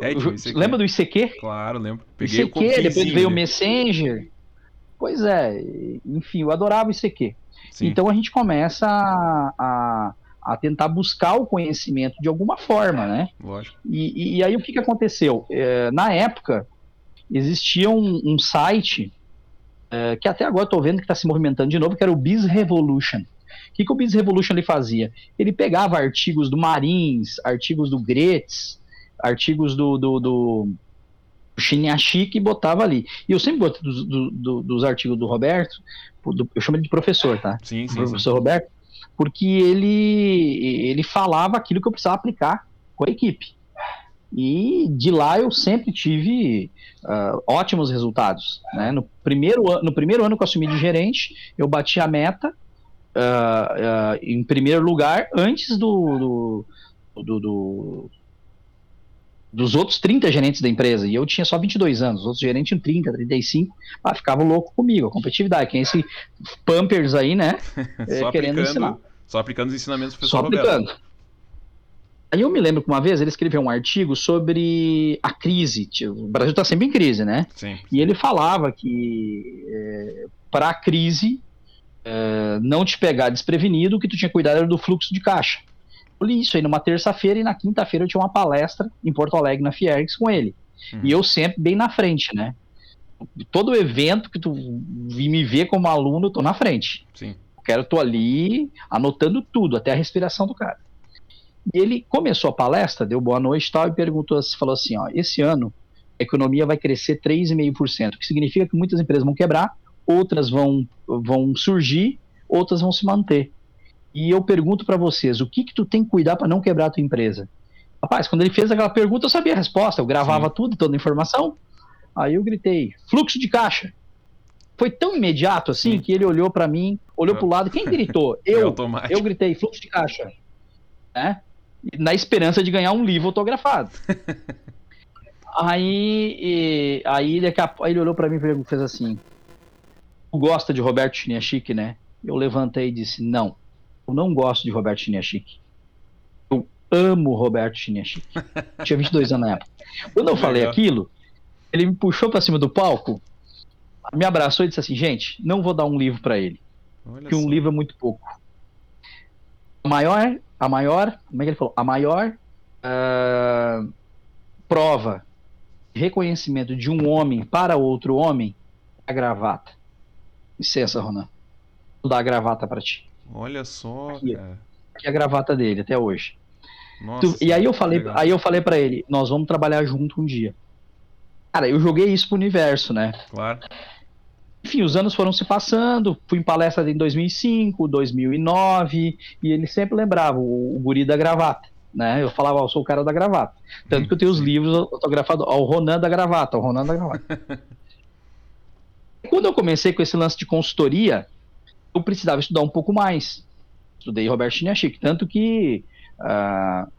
Speaker 3: É. Lembra do ICQ?
Speaker 2: Claro, lembro. Peguei
Speaker 3: ICQ, o depois veio o Messenger. Pois é, enfim, eu adorava o ICQ. Sim. Então a gente começa a, a a tentar buscar o conhecimento de alguma forma, né?
Speaker 2: Lógico.
Speaker 3: E, e, e aí o que, que aconteceu? É, na época, existia um, um site é, que até agora estou vendo que está se movimentando de novo, que era o Biz Revolution. O que, que o Biz Revolution ele fazia? Ele pegava artigos do Marins, artigos do Gretz, artigos do, do, do e botava ali. E eu sempre botei dos, do, dos artigos do Roberto, do, eu chamo ele de professor, tá?
Speaker 2: Sim, sim.
Speaker 3: Professor
Speaker 2: sim.
Speaker 3: Roberto, porque ele, ele falava aquilo que eu precisava aplicar com a equipe. E de lá eu sempre tive uh, ótimos resultados. Né? No, primeiro, no primeiro ano que eu assumi de gerente, eu bati a meta uh, uh, em primeiro lugar antes do, do, do, do, dos outros 30 gerentes da empresa. E eu tinha só 22 anos, os outros gerentes tinham 30, 35. Ah, ficavam louco comigo, a competitividade. Quem é esse Pampers aí, né?
Speaker 2: só querendo ensinar. Só aplicando os ensinamentos do
Speaker 3: professor Só aplicando. Roberto. Aí eu me lembro que uma vez ele escreveu um artigo sobre a crise. O Brasil está sempre em crise, né?
Speaker 2: Sim.
Speaker 3: E ele falava que é, para a crise é, não te pegar desprevenido, o que tu tinha cuidado era do fluxo de caixa. Eu li isso aí numa terça-feira e na quinta-feira eu tinha uma palestra em Porto Alegre, na Fiergs, com ele. Uhum. E eu sempre bem na frente, né? Todo evento que tu me vê como aluno, eu tô na frente.
Speaker 2: Sim.
Speaker 3: Eu quero, tô ali anotando tudo, até a respiração do cara. E ele começou a palestra, deu boa noite e tal, e perguntou, falou assim, ó, esse ano a economia vai crescer 3,5%, o que significa que muitas empresas vão quebrar, outras vão, vão surgir, outras vão se manter. E eu pergunto para vocês, o que que tu tem que cuidar para não quebrar a tua empresa? Rapaz, quando ele fez aquela pergunta, eu sabia a resposta, eu gravava Sim. tudo, toda a informação. Aí eu gritei, fluxo de caixa. Foi tão imediato assim Sim. que ele olhou para mim, olhou para o lado. Quem gritou? Eu. eu gritei, fluxo de caixa. Né? Na esperança de ganhar um livro autografado. aí, e, aí, daqui a, aí ele olhou para mim e fez assim: Tu gosta de Roberto Chiniachik, né? Eu levantei e disse: Não, eu não gosto de Roberto Chiniachik. Eu amo Roberto Chiniachik. Tinha 22 anos na época. Quando eu falei aquilo, ele me puxou para cima do palco, me abraçou e disse assim: Gente, não vou dar um livro para ele. Olha porque um livro é muito pouco. A maior, a maior, como é que ele falou? A maior uh, prova de reconhecimento de um homem para outro homem é a gravata. Licença, Ronan. Vou dar a gravata para ti.
Speaker 2: Olha só,
Speaker 3: aqui,
Speaker 2: cara.
Speaker 3: Aqui é a gravata dele até hoje. Nossa, tu, e aí eu falei, legal. aí eu falei para ele, nós vamos trabalhar junto um dia. Cara, eu joguei isso pro universo, né?
Speaker 2: Claro.
Speaker 3: Enfim, os anos foram se passando, fui em palestra em 2005, 2009, e ele sempre lembrava o, o guri da gravata, né? Eu falava, eu sou o cara da gravata. Tanto que eu tenho os livros autografados, ó, o Ronan da gravata, o Ronan da gravata. Quando eu comecei com esse lance de consultoria, eu precisava estudar um pouco mais. Estudei Roberto Chiniachik, tanto que uh,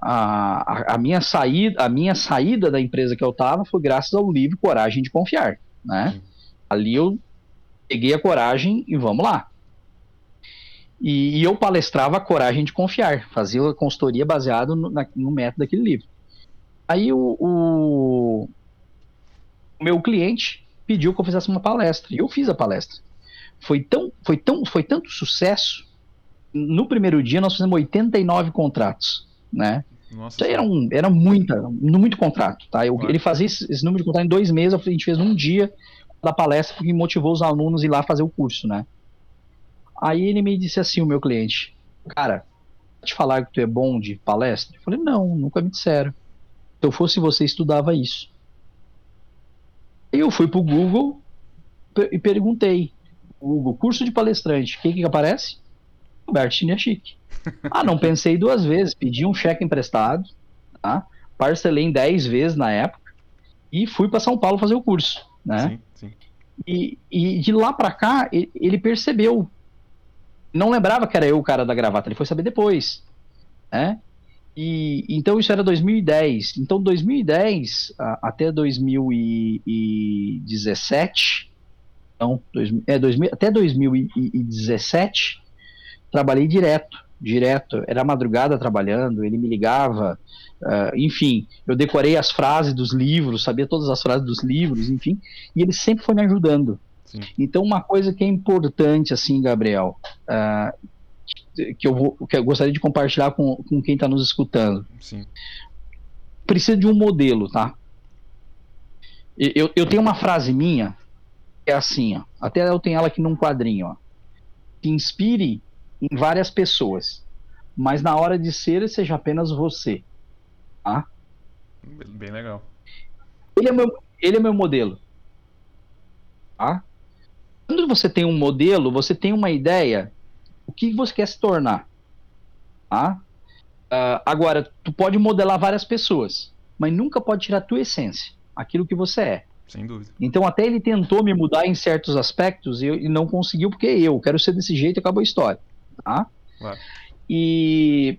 Speaker 3: a, a, minha saída, a minha saída da empresa que eu estava foi graças ao livro Coragem de Confiar, né? Ali eu peguei a coragem e vamos lá. E, e eu palestrava a coragem de confiar, fazia a consultoria baseado no, na, no método daquele livro. Aí o, o, o meu cliente pediu que eu fizesse uma palestra, e eu fiz a palestra. Foi tão, foi tão, foi tanto sucesso. No primeiro dia nós fizemos 89 contratos, né? Nossa, Isso aí era, um, era muita, muito contrato, tá? Eu, ele fazia esse, esse, número de contrato em dois meses, a gente fez num dia da palestra porque motivou os alunos a ir lá fazer o curso, né? Aí ele me disse assim, o meu cliente, cara, te falar que tu é bom de palestra? Eu falei, não, nunca me disseram. Se eu fosse você, estudava isso. Eu fui pro Google e perguntei, Google, curso de palestrante, o que aparece? Roberto Chiniachik. ah, não pensei duas vezes, pedi um cheque emprestado, tá? parcelei em 10 vezes na época e fui para São Paulo fazer o curso, né? Sim, sim. E, e de lá para cá, ele, percebeu. Não lembrava que era eu o cara da gravata, ele foi saber depois, né? E, então isso era 2010. Então 2010 a, até 2017 então, dois, é, dois, até 2017, trabalhei direto, direto. Era madrugada trabalhando, ele me ligava, uh, enfim, eu decorei as frases dos livros, sabia todas as frases dos livros, enfim, e ele sempre foi me ajudando. Sim. Então, uma coisa que é importante, assim, Gabriel, uh, que, eu vou, que eu gostaria de compartilhar com, com quem está nos escutando.
Speaker 2: Sim.
Speaker 3: Precisa de um modelo, tá? Eu, eu tenho uma frase minha é assim, ó. Até eu tenho ela aqui num quadrinho, ó. Inspire em várias pessoas, mas na hora de ser, seja apenas você. Tá?
Speaker 2: Bem legal.
Speaker 3: Ele é meu, ele é meu modelo. Tá? Quando você tem um modelo, você tem uma ideia o que você quer se tornar. Tá? Uh, agora, tu pode modelar várias pessoas. mas nunca pode tirar a tua essência, aquilo que você é.
Speaker 2: Sem dúvida.
Speaker 3: Então até ele tentou me mudar em certos aspectos e, e não conseguiu porque eu quero ser desse jeito e acabou a história, tá?
Speaker 2: Claro.
Speaker 3: E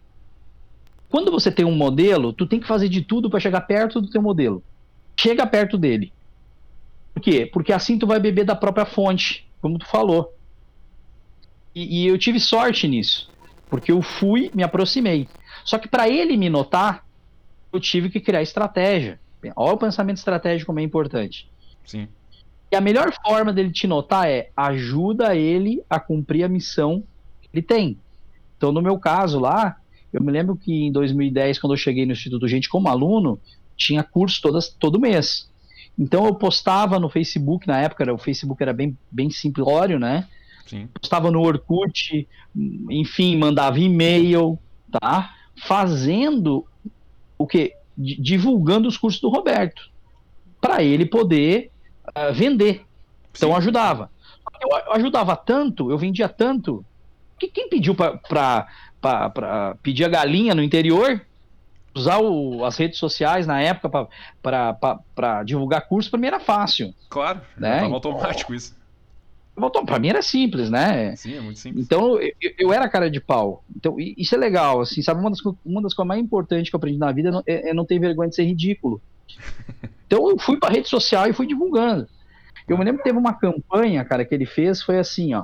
Speaker 3: quando você tem um modelo, tu tem que fazer de tudo para chegar perto do teu modelo. Chega perto dele. Por quê? Porque assim tu vai beber da própria fonte, como tu falou. E, e eu tive sorte nisso, porque eu fui, me aproximei. Só que para ele me notar, eu tive que criar estratégia. Olha o pensamento estratégico como é importante.
Speaker 2: Sim.
Speaker 3: E a melhor forma dele te notar é ajuda ele a cumprir a missão que ele tem. Então, no meu caso lá, eu me lembro que em 2010, quando eu cheguei no Instituto Gente como aluno, tinha curso todas, todo mês. Então eu postava no Facebook, na época o Facebook era bem, bem simplório, né?
Speaker 2: Sim.
Speaker 3: Postava no Orkut, enfim, mandava e-mail, tá? Fazendo o que? Divulgando os cursos do Roberto. Para ele poder uh, vender. Então
Speaker 2: Sim.
Speaker 3: ajudava. Eu ajudava tanto, eu vendia tanto, que quem pediu para pedir a galinha no interior usar o, as redes sociais na época para divulgar curso, para mim era fácil.
Speaker 2: Claro,
Speaker 3: né?
Speaker 2: Tava automático isso.
Speaker 3: Para mim era simples, né?
Speaker 2: Sim, é muito simples.
Speaker 3: Então eu, eu, era cara de pau. Então isso é legal, assim, sabe? Uma das, uma das coisas mais importantes que eu aprendi na vida é, é não ter vergonha de ser ridículo. Então eu fui para rede social e fui divulgando. Eu me lembro que teve uma campanha, cara, que ele fez, foi assim, ó.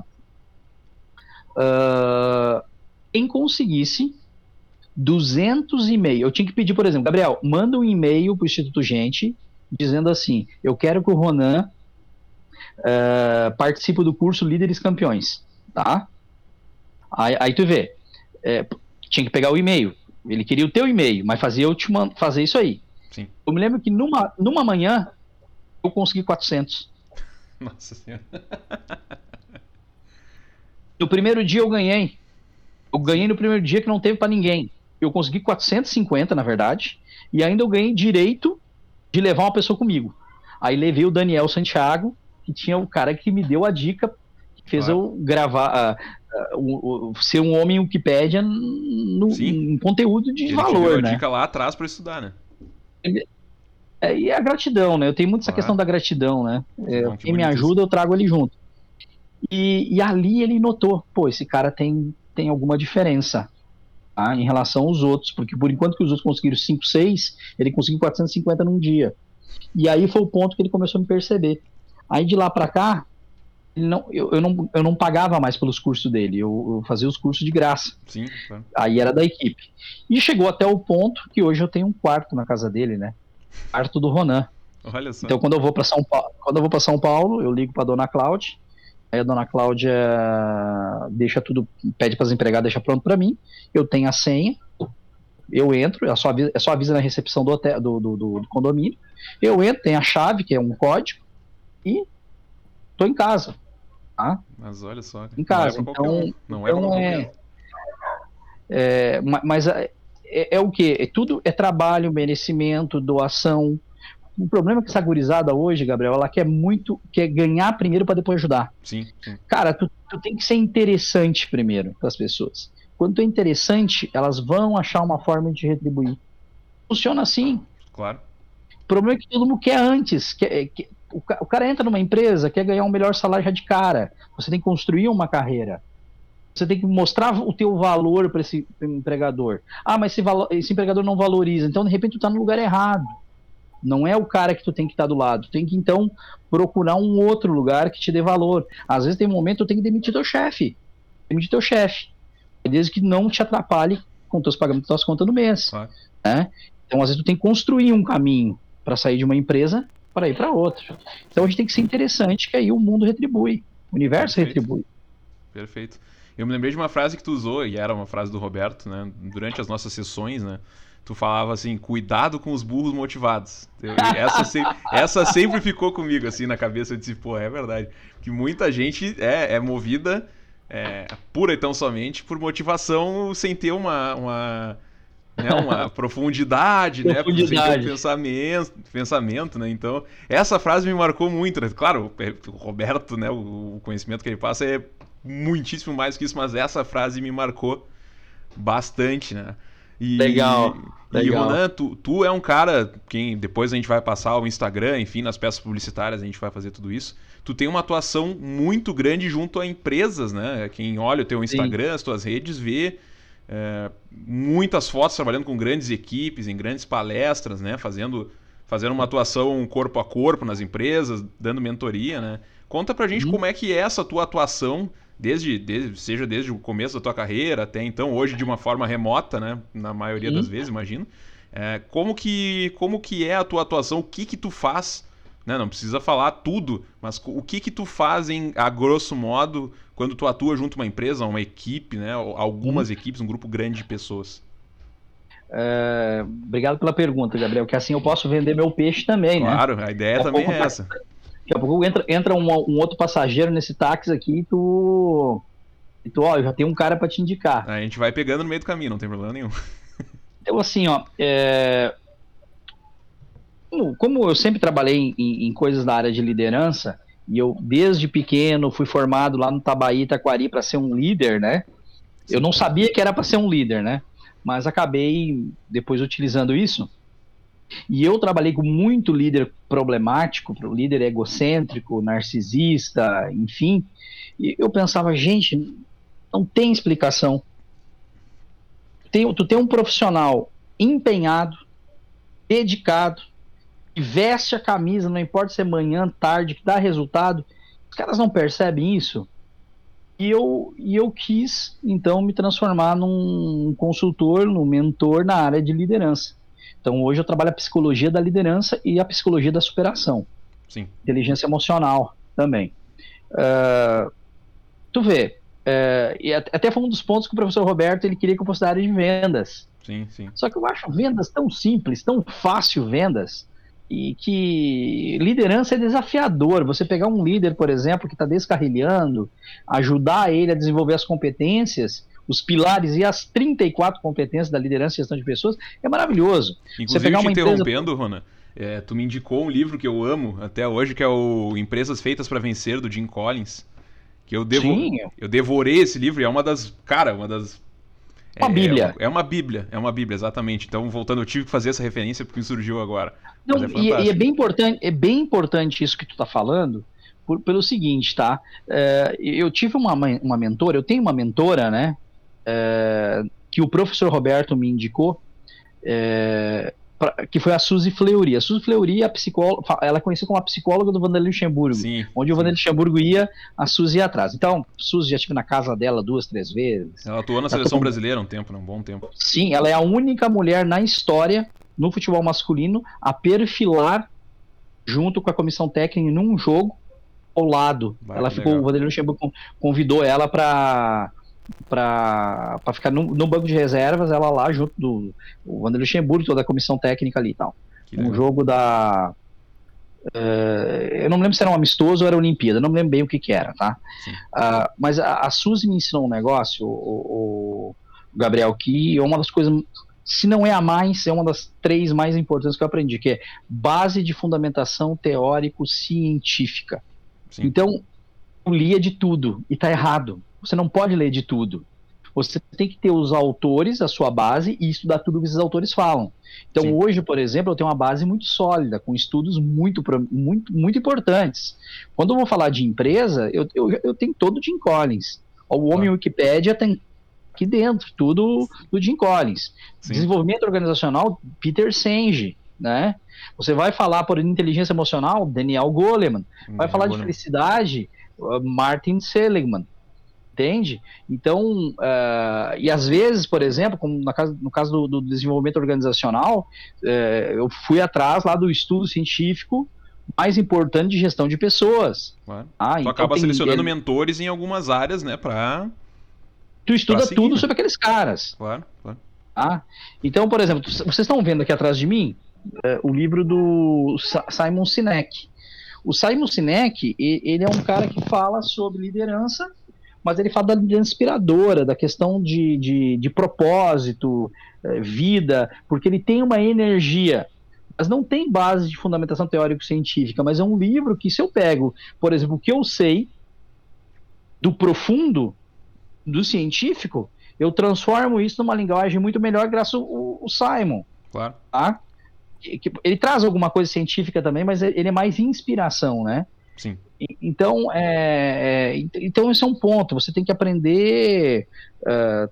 Speaker 3: Uh, quem conseguisse 200 e-mails. Eu tinha que pedir, por exemplo, Gabriel, manda um e-mail para o Instituto Gente dizendo assim: eu quero que o Ronan uh, participe do curso Líderes Campeões, tá? Aí, aí tu vê, é, tinha que pegar o e-mail. Ele queria o teu e-mail, mas fazia eu te fazer isso aí.
Speaker 2: Sim.
Speaker 3: Eu me lembro que numa, numa manhã eu consegui 400.
Speaker 2: Nossa Senhora.
Speaker 3: No primeiro dia eu ganhei. Eu ganhei no primeiro dia que não teve para ninguém. Eu consegui 450, na verdade, e ainda eu ganhei direito de levar uma pessoa comigo. Aí levei o Daniel Santiago, que tinha o cara que me deu a dica, que fez
Speaker 2: Claro.
Speaker 3: eu gravar, uh, uh, uh, ser um homem Wikipédia no, em conteúdo de
Speaker 2: Ele te deu
Speaker 3: valor,
Speaker 2: a
Speaker 3: né?
Speaker 2: dica lá atrás pra estudar, né?
Speaker 3: É, e a gratidão, né? Eu tenho muito essa
Speaker 2: Claro.
Speaker 3: questão da gratidão, né? É,
Speaker 2: Não, que
Speaker 3: quem me ajuda, eu trago ele junto. E, e ali ele notou, pô, esse cara tem, tem alguma diferença tá, em relação aos outros, porque por enquanto que os outros conseguiram 5, 6, ele conseguiu 450 num dia. E aí foi o ponto que ele começou a me perceber. Aí de lá pra cá, não, eu, eu, não, eu não pagava mais pelos cursos dele, eu, eu fazia os cursos de graça.
Speaker 2: Sim.
Speaker 3: Aí era da equipe. E chegou até o ponto que hoje eu tenho um quarto na casa dele, né? Quarto do Ronan.
Speaker 2: Olha só.
Speaker 3: Então, quando eu vou para São Paulo, quando eu vou para São Paulo, eu ligo para dona Cláudia. Aí a dona Cláudia deixa tudo, pede para as empregadas deixar pronto para mim. Eu tenho a senha. Eu entro, é só avisa, é só avisa na recepção do, hotel, do, do, do- do condomínio. Eu entro, tem a chave, que é um código, e tô em casa. Tá?
Speaker 2: Mas olha só.
Speaker 3: Em casa,
Speaker 2: Não é
Speaker 3: então-
Speaker 2: um. Não é
Speaker 3: então é-
Speaker 2: um.
Speaker 3: É, ma- mas é, é, é o que? É tudo é trabalho, merecimento, doação. O problema é que essa gurizada hoje, Gabriel, ela quer muito, quer ganhar primeiro para depois ajudar.
Speaker 2: Sim, sim.
Speaker 3: Cara, tu, tu tem que ser interessante primeiro para as pessoas. Quando tu é interessante, elas vão achar uma forma de retribuir. Funciona assim.
Speaker 2: Claro.
Speaker 3: O problema é que todo mundo quer antes. Quer, quer- o, o cara entra numa empresa, quer ganhar um melhor salário já de cara. Você tem que construir uma carreira. Você tem que mostrar o teu valor para esse empregador. Ah, mas esse, esse empregador não valoriza. Então, de repente, tu tá no lugar errado. Não é o cara que tu tem que estar do lado. Tu tem que, então, procurar um outro lugar que te dê valor. Às vezes tem momento que tu tem que demitir teu chefe. Demitir teu chefe. Desde que não te atrapalhe com teus pagamentos das contas do mês.
Speaker 2: Claro.
Speaker 3: Né? Então, às vezes, tu tem que construir um caminho para sair de uma empresa para ir para outra. Então, a gente tem que ser interessante, que aí o mundo retribui. O universo
Speaker 2: Perfeito.
Speaker 3: retribui.
Speaker 2: Perfeito. Eu me lembrei de uma frase que tu usou, e era uma frase do Roberto, né? Durante as nossas sessões, né? Tu falava assim, cuidado com os burros motivados. Essa, se- essa sempre ficou comigo, assim, na cabeça. Eu disse, pô, é verdade. Que muita gente é, é movida é, pura e tão somente por motivação sem ter uma, uma, né, uma profundidade, né?
Speaker 3: Profundidade.
Speaker 2: um pensamento, pensamento, né? Então, essa frase me marcou muito, né? Claro, o Roberto, né? O o conhecimento que ele passa é muitíssimo mais que isso, mas essa frase me marcou bastante, né? E,
Speaker 3: Legal.
Speaker 2: E
Speaker 3: Legal.
Speaker 2: Ronan, tu, tu é um cara, quem depois a gente vai passar o Instagram, enfim, nas peças publicitárias a gente vai fazer tudo isso. Tu tem uma atuação muito grande junto a empresas, né? Quem olha o teu Instagram, Sim. as tuas redes, vê é, muitas fotos trabalhando com grandes equipes, em grandes palestras, né? Fazendo, fazendo uma atuação corpo a corpo nas empresas, dando mentoria, né? Conta pra gente uhum. como é que é essa tua atuação desde, desde, seja desde o começo da tua carreira até então, hoje de uma forma remota, né? Na maioria Sim. das vezes, imagino. É, como, que, como que é a tua atuação? O que que tu faz? Né? Não precisa falar tudo, mas o que que tu faz em, a grosso modo quando tu atua junto a uma empresa, uma equipe, né? Algumas hum. equipes, um grupo grande de pessoas.
Speaker 3: É, obrigado pela pergunta, Gabriel, que assim eu posso vender meu peixe também,
Speaker 2: claro,
Speaker 3: né?
Speaker 2: Claro, a ideia também é essa.
Speaker 3: Daqui a pouco entra, entra um, um, outro passageiro nesse táxi aqui e tu. E tu, ó, já tem um cara para te indicar.
Speaker 2: A gente vai pegando no meio do caminho, não tem problema nenhum.
Speaker 3: Então, assim, ó. É... Como eu sempre trabalhei em, em, coisas da área de liderança, e eu, desde pequeno, fui formado lá no Tabaí, Itaquari, para ser um líder, né? Eu não sabia que era para ser um líder, né? Mas acabei depois utilizando isso. E eu trabalhei com muito líder problemático, líder egocêntrico, narcisista, enfim. E eu pensava, gente, não tem explicação. Tem, tu tem um profissional empenhado, dedicado, veste a camisa, não importa se é manhã, tarde, que dá resultado. Os caras não percebem isso. E eu, e eu quis, então, me transformar num consultor, num mentor na área de liderança. Então hoje eu trabalho a psicologia da liderança e a psicologia da superação.
Speaker 2: Sim.
Speaker 3: Inteligência emocional também. Uh, tu vê, uh, e até foi um dos pontos que o professor Roberto ele queria que eu fosse da área de vendas.
Speaker 2: Sim, sim.
Speaker 3: Só que eu acho vendas tão simples, tão fácil vendas, e que liderança é desafiador. Você pegar um líder, por exemplo, que está descarrilhando, ajudar ele a desenvolver as competências, os pilares e as 34 competências da liderança e gestão de pessoas, é maravilhoso.
Speaker 2: Inclusive, Você pegar te interrompendo, empresa... Rona, é, tu me indicou um livro que eu amo até hoje, que é o Empresas Feitas para Vencer, do Jim Collins. Que eu, devo... Eu devorei esse livro e é uma das. Cara, uma das.
Speaker 3: Uma é, bíblia.
Speaker 2: É, é, uma bíblia, é uma bíblia, exatamente. Então, voltando, eu tive que fazer essa referência porque surgiu agora.
Speaker 3: Não, é e, e, é bem importante, é bem importante isso que tu tá falando, por, pelo seguinte, tá? É, eu tive uma, uma mentora, eu tenho uma mentora, né? é, que o professor Roberto me indicou, é, pra, que foi a Suzy Fleury. A Suzy Fleury a psicóloga, ela é conhecida como a psicóloga do Vanderlei Luxemburgo.
Speaker 2: Sim,
Speaker 3: onde sim. o Vanderlei Luxemburgo ia, a Suzy ia atrás. Então, Suzy já estive na casa dela duas, três vezes.
Speaker 2: Ela atuou na seleção brasileira um tempo, né? um bom tempo.
Speaker 3: Sim, ela é a única mulher na história, no futebol masculino, a perfilar junto com a comissão técnica num jogo ao lado. Vai, ela ficou, legal. o Vanderlei Luxemburgo convidou ela para para ficar no, no, banco de reservas, ela lá junto do o Wander Luxemburgo, toda a comissão técnica ali e tal. Que um legal. jogo da. Uh, eu não me lembro se era um amistoso ou era Olimpíada, não me lembro bem o que, que era, tá? Uh, mas a, a Suzy me ensinou um negócio, o, o, Gabriel, que é uma das coisas, se não é a mais, é uma das três mais importantes que eu aprendi, que é base de fundamentação teórico-científica. Então, eu lia de tudo, e tá errado você não pode ler de tudo. Você tem que ter os autores, a sua base, e estudar tudo que esses autores falam. Então, Sim. hoje, por exemplo, eu tenho uma base muito sólida, com estudos muito, muito, muito importantes. Quando eu vou falar de empresa, eu, eu, eu tenho todo o Jim Collins. O Homem ah. Wikipédia tem aqui dentro, tudo do Jim Collins. Sim. Desenvolvimento organizacional, Peter Senge, né? Você vai falar por inteligência emocional, Daniel Goleman. Vai falar Goleman. de felicidade, Martin Seligman entende? Então, uh, e às vezes, por exemplo, como no caso, no caso do, do desenvolvimento organizacional, uh, eu fui atrás lá do estudo científico mais importante de gestão de pessoas.
Speaker 2: Claro. Ah, tu então acaba selecionando ele... mentores em algumas áreas, né, para
Speaker 3: Tu estuda seguir, tudo né? sobre aqueles caras.
Speaker 2: Claro, claro.
Speaker 3: Ah, então, por exemplo, vocês estão vendo aqui atrás de mim uh, o livro do Simon Sinek. O Simon Sinek, ele é um cara que fala sobre liderança mas ele fala da liderança inspiradora, da questão de, de, de propósito, é, vida, porque ele tem uma energia, mas não tem base de fundamentação teórico-científica, mas é um livro que, se eu pego, por exemplo, o que eu sei do profundo, do científico, eu transformo isso numa linguagem muito melhor graças ao, ao Simon.
Speaker 2: Claro.
Speaker 3: Tá? Ele traz alguma coisa científica também, mas ele é mais inspiração, né?
Speaker 2: Sim.
Speaker 3: Então, é, é, então esse é um ponto. Você tem que aprender. Uh,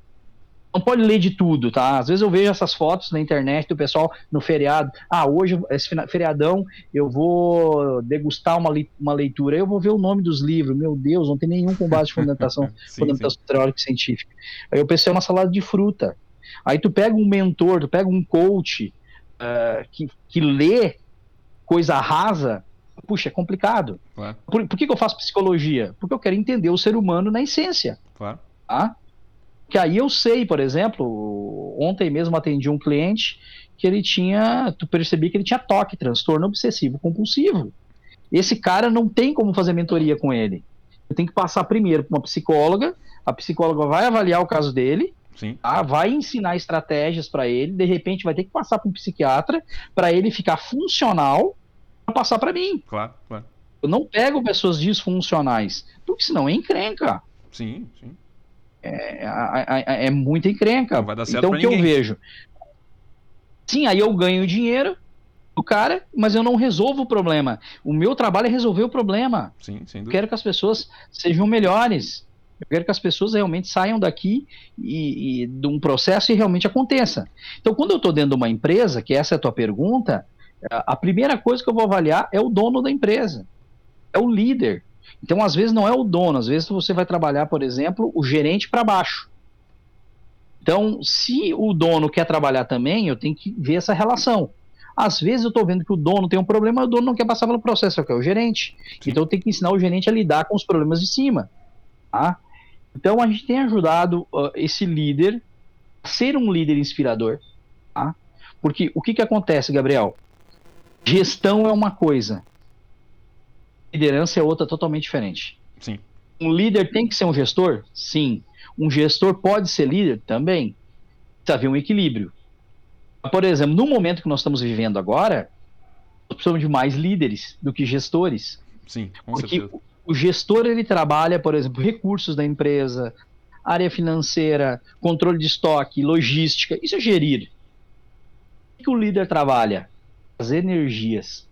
Speaker 3: não pode ler de tudo, tá? Às vezes eu vejo essas fotos na internet do pessoal no feriado. Ah, hoje, esse feriadão, eu vou degustar uma, uma leitura. Eu vou ver o nome dos livros. Meu Deus, não tem nenhum com base de fundamentação, sim, fundamentação teórica e científica. Aí eu pensei, é uma salada de fruta. Aí tu pega um mentor, tu pega um coach uh, que, que lê coisa rasa, puxa, é complicado. Claro. Por, por que, que, eu faço psicologia? Porque eu quero entender o ser humano na essência.
Speaker 2: Claro.
Speaker 3: Tá? Que aí eu sei, por exemplo, ontem mesmo atendi um cliente que ele tinha, tu percebi que ele tinha toque, transtorno obsessivo compulsivo. Esse cara não tem como fazer mentoria com ele. Eu tenho que passar primeiro para uma psicóloga, a psicóloga vai avaliar o caso dele,
Speaker 2: Sim.
Speaker 3: Tá? vai ensinar estratégias para ele, de repente vai ter que passar para um psiquiatra para ele ficar funcional passar para mim.
Speaker 2: Claro, claro.
Speaker 3: Eu não pego pessoas disfuncionais, porque senão é encrenca.
Speaker 2: Sim, sim.
Speaker 3: É, é, é, muita encrenca.
Speaker 2: Não vai dar certo
Speaker 3: então o que
Speaker 2: ninguém.
Speaker 3: eu vejo? Sim, aí eu ganho dinheiro do cara, mas eu não resolvo o problema. O meu trabalho é resolver o problema.
Speaker 2: Sim, sem
Speaker 3: Eu
Speaker 2: dúvida.
Speaker 3: quero que as pessoas sejam melhores. Eu quero que as pessoas realmente saiam daqui e, e de um processo e realmente aconteça. Então, quando eu estou dentro de uma empresa, que essa é a tua pergunta, a primeira coisa que eu vou avaliar é o dono da empresa, é o líder. Então, às vezes, não é o dono, às vezes você vai trabalhar, por exemplo, o gerente para baixo. Então, se o dono quer trabalhar também, eu tenho que ver essa relação. Às vezes eu estou vendo que o dono tem um problema, o dono não quer passar pelo processo, que é o gerente. Então eu tenho que ensinar o gerente a lidar com os problemas de cima. Tá? Então a gente tem ajudado uh, esse líder a ser um líder inspirador. Tá? Porque o que, que acontece, Gabriel? Gestão é uma coisa, liderança é outra totalmente diferente.
Speaker 2: Sim.
Speaker 3: Um líder tem que ser um gestor? Sim. Um gestor pode ser líder? Também. Precisa haver um equilíbrio. Por exemplo, no momento que nós estamos vivendo agora, nós precisamos de mais líderes do que gestores.
Speaker 2: Sim, com
Speaker 3: Porque
Speaker 2: certeza.
Speaker 3: o gestor ele trabalha, por exemplo, recursos da empresa, área financeira, controle de estoque, logística. Isso é gerir. O que o líder trabalha? As energias.